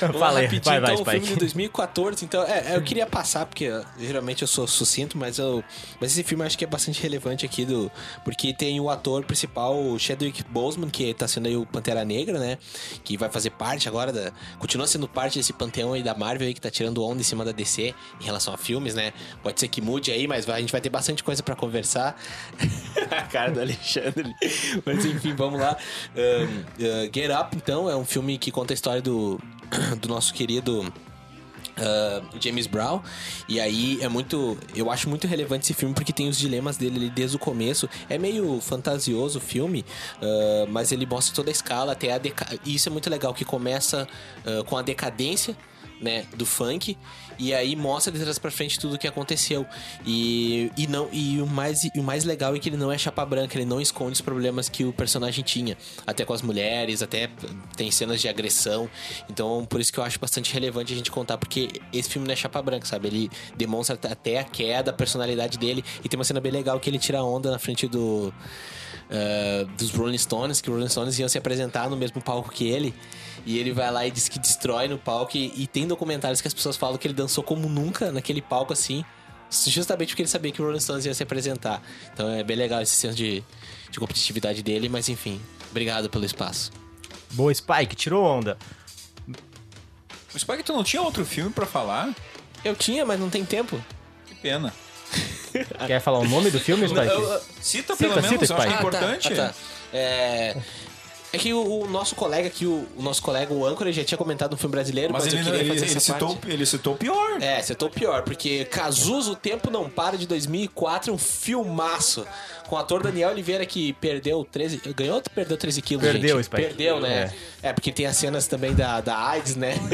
Vamos Fala aí, rapidinho, vai, vai, então, o filme Spike. de 2014, então, é, eu queria passar, porque geralmente eu sou sucinto, mas eu. Mas esse filme eu acho que é bastante relevante aqui, do, porque tem o ator principal, o Chadwick Boseman, que tá sendo aí o Pantera Negra, né? Que vai fazer parte agora da. Continua sendo parte desse panteão aí da Marvel aí que tá tirando onda em cima da DC em relação a filmes, né? Pode ser que mude aí, mas a gente vai ter bastante coisa pra conversar. <laughs> a cara do Alexandre. Mas enfim, vamos lá. Um, uh, Get Up, então, é um filme que conta a história do, do nosso querido uh, James Brown. E aí é muito. Eu acho muito relevante esse filme porque tem os dilemas dele desde o começo. É meio fantasioso o filme, uh, mas ele mostra toda a escala até a deca... E isso é muito legal, que começa uh, com a decadência. Né, do funk e aí mostra de trás pra frente tudo o que aconteceu. E, e não e o mais e o mais legal é que ele não é chapa branca ele não esconde os problemas que o personagem tinha. Até com as mulheres até tem cenas de agressão. Então por isso que eu acho bastante relevante a gente contar porque esse filme não é chapa branca sabe? Ele demonstra até a queda a personalidade dele. E tem uma cena bem legal que ele tira onda na frente do ah, dos Rolling Stones, que os Rolling Stones iam se apresentar no mesmo palco que ele. E ele vai lá e diz que destrói no palco. E, e tem documentários que as pessoas falam que ele dançou como nunca naquele palco assim. Justamente porque ele sabia que o Rolling Stones ia se apresentar. Então é bem legal esse senso de, de competitividade dele, mas enfim, obrigado pelo espaço. Boa, Spike, tirou onda. O Spike, tu não tinha outro filme pra falar? Eu tinha, mas não tem tempo. Que pena. <laughs> Quer falar o nome do filme, Spike? Eu- eu- cita pelo Cita, menos, cita, eu acho que é Spike. importante. Ah, tá, ah, tá. É... É que o, o nosso colega aqui, o, o nosso colega, o Âncora, já tinha comentado um filme brasileiro, mas, Mas eu ele, queria ele, fazer ele essa citou, parte. ele citou pior. É, acertou o pior, porque Cazuza, O Tempo Não Para, de 2004, é um filmaço. Com o ator Daniel Oliveira, que perdeu 13... Ganhou ou perdeu 13 quilos, Perdeu, gente? Spike. Perdeu, né? É. porque tem as cenas também da, da AIDS, né? <laughs>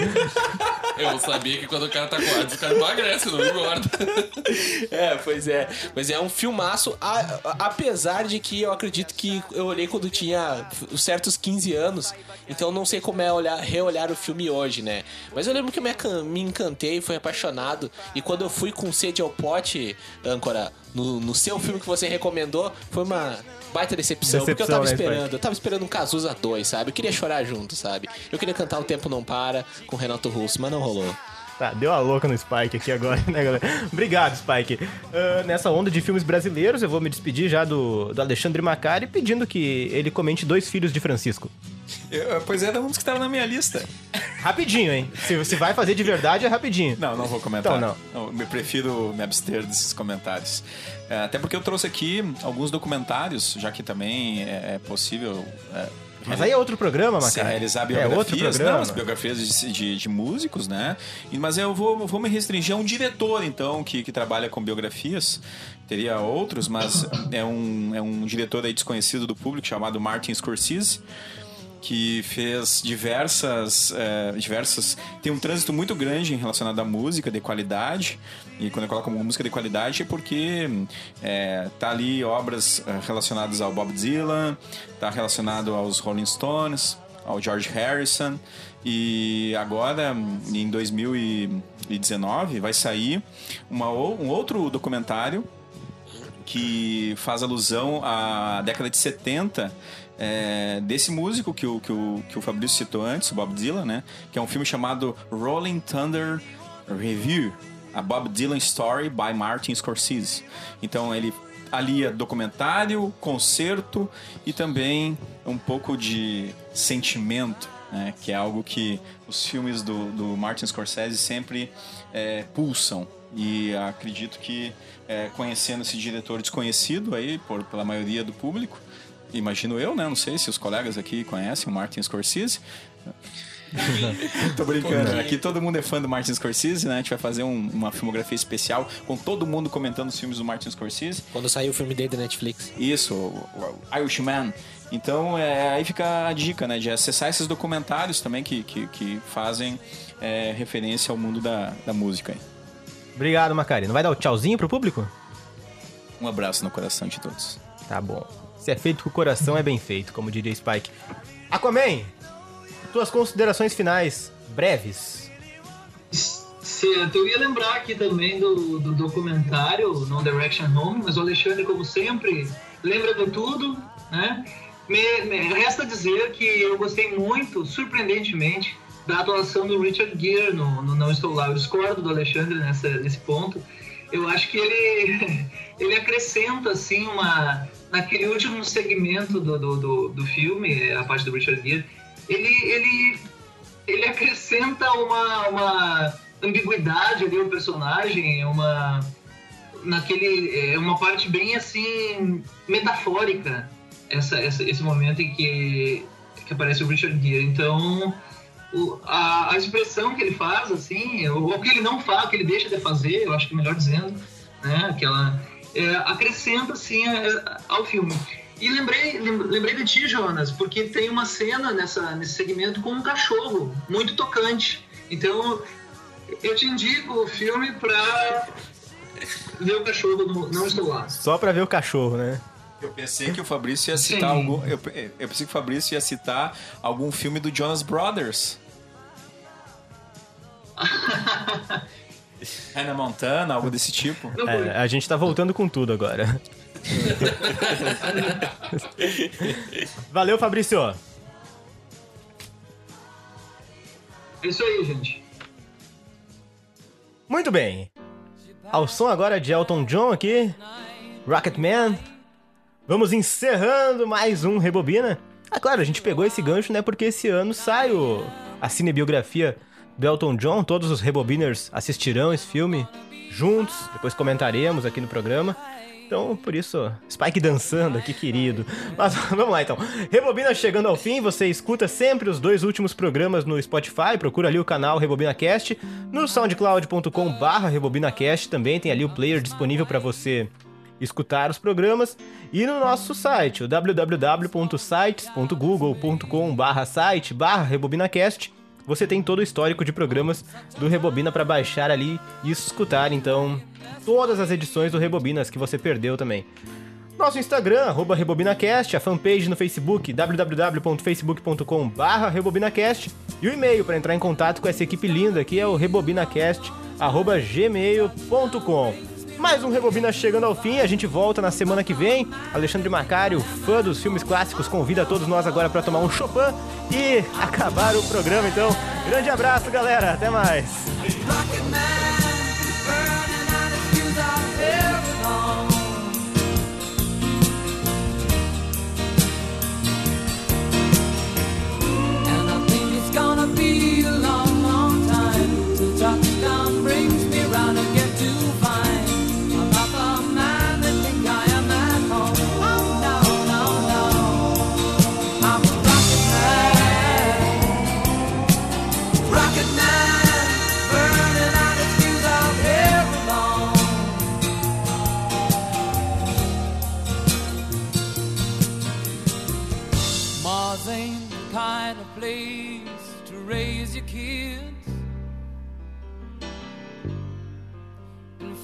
Eu sabia que quando o cara tá com AIDS, o cara emagrece, não engorda. <laughs> É, pois é. Mas é um filmaço, a- a- apesar de que eu acredito que eu olhei quando tinha certos 15 anos, então não sei como é olhar, reolhar o filme hoje, né? Mas eu lembro que eu me, me encantei, fui apaixonado, e quando eu fui com sede ao pote, âncora, no, no seu filme que você recomendou, foi uma baita decepção, porque eu Decepção, tava né, esperando, eu tava esperando um Cazuza 2, sabe? Eu queria chorar junto, sabe? Eu queria cantar O Tempo Não Para com Renato Russo, mas não rolou. Tá, deu a louca no Spike aqui agora, <laughs> né, galera? Obrigado, Spike. Ah, nessa onda de filmes brasileiros, eu vou me despedir já do, do Alexandre Macari pedindo que ele comente Dois Filhos de Francisco. Eu- pois é, era um dos que estava na minha lista. Rapidinho, hein? Se, se vai fazer de verdade, é rapidinho. Não, não vou comentar. Então, não. Eu prefiro me abster desses comentários. É, até porque eu trouxe aqui alguns documentários, já que também é, é possível. é, Mas aí é outro programa, se Macari. realizar É biografias, outro não, programa. as biografias de, de- de músicos, né? Mas eu vou, vou me restringir a um diretor, então, que, que trabalha com biografias. Teria outros, mas é um, é um diretor aí desconhecido do público chamado Martin Scorsese que fez diversas, eh, diversas. Tem um trânsito muito grande em relacionado à música de qualidade. E quando eu coloco música de qualidade é porque eh, tá ali obras eh, relacionadas ao Bob Dylan, tá relacionado aos Rolling Stones, ao George Harrison. E agora, em 2019, vai sair uma, um outro documentário que faz alusão à década de 70 é, desse músico que o, que, o, que o Fabrício citou antes, o Bob Dylan, né? Que é um filme chamado Rolling Thunder Review, a Bob Dylan Story by Martin Scorsese. Então ele alia documentário, concerto e também um pouco de sentimento, né? Que é algo que os filmes do, do Martin Scorsese sempre é, pulsam. E acredito que é, conhecendo esse diretor desconhecido aí por, pela maioria do público, imagino eu, né? Não sei se os colegas aqui conhecem o Martin Scorsese. <laughs> Tô brincando. Aqui todo mundo é fã do Martin Scorsese, né? A gente vai fazer um- uma filmografia especial com todo mundo comentando os filmes do Martin Scorsese. Quando saiu o filme dele da Netflix. Isso, o o Irishman. Então, é, aí fica a dica, né? De acessar esses documentários também que, que, que fazem é, referência ao mundo da, da música. aí. Obrigado, Macari. Não vai dar o tchauzinho pro público? Um abraço no coração de todos. Tá bom. Se é feito com o coração, é bem feito, como diria Spike. Aquaman, tuas considerações finais, breves. Certo, eu ia lembrar aqui também do, do documentário No Direction Home, mas o Alexandre, como sempre, lembra de tudo, né? Me, me resta dizer que eu gostei muito, surpreendentemente, da atuação do Richard Gere no, no Não Estou Lá. Eu discordo do Alexandre nessa, nesse ponto. Eu acho que ele, <laughs> ele acrescenta, assim, uma... Naquele último segmento do, do, do, do filme, a parte do Richard Gere, ele, ele ele acrescenta uma, uma ambiguidade ali ao personagem, uma naquele é uma parte bem assim metafórica essa, essa esse momento em que que aparece o Richard Gere. Então o- a, a expressão que ele faz assim, ou o que ele não faz, que ele deixa de fazer, eu acho que é melhor dizendo, né? Aquela é, acrescenta assim a- ao filme. E lembrei, lem- lembrei de ti, Jonas, porque tem uma cena nessa, nesse segmento com um cachorro muito tocante. Então, eu te indico o filme pra ver o cachorro no Não Estou Lá. Só pra ver o cachorro, né? Eu pensei que o Fabrício ia citar Sim. algum. Eu, eu pensei que o Fabrício ia citar algum filme do Jonas Brothers. <laughs> Hannah Montana, algo desse tipo. É, a gente tá voltando com tudo agora. Valeu, Fabrício. É isso aí, gente. Muito bem. Ao som agora de Elton John aqui, Rocketman. Vamos encerrando mais um Rebobina. Ah, claro, a gente pegou esse gancho, né? Porque esse ano sai o, a cinebiografia do Elton John. Todos os Rebobiners assistirão esse filme juntos. Depois comentaremos aqui no programa. Então, por isso, Spike dançando aqui, querido. Mas <laughs> vamos lá então. Rebobina chegando ao fim, você escuta sempre os dois últimos programas no Spotify, procura ali o canal RebobinaCast, no soundcloud.com barra RebobinaCast também tem ali o player disponível para você escutar os programas e no nosso site, o você tem todo o histórico de programas do Rebobina para baixar ali e escutar, então, todas as edições do Rebobinas que você perdeu também. Nosso Instagram, arroba RebobinaCast, a fanpage no Facebook, www.facebook.com RebobinaCast e o e-mail para entrar em contato com essa equipe linda aqui é o rebobinacast, arroba gmail.com. Mais um Rebobina chegando ao fim, a gente volta na semana que vem. Alexandre Macário, fã dos filmes clássicos, convida todos nós agora para tomar um Chopin e <laughs> acabar o programa. Então, grande abraço, galera, até mais.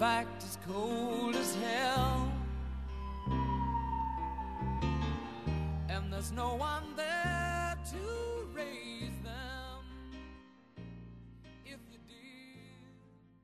Fact, it's cold as hell. And there's no one.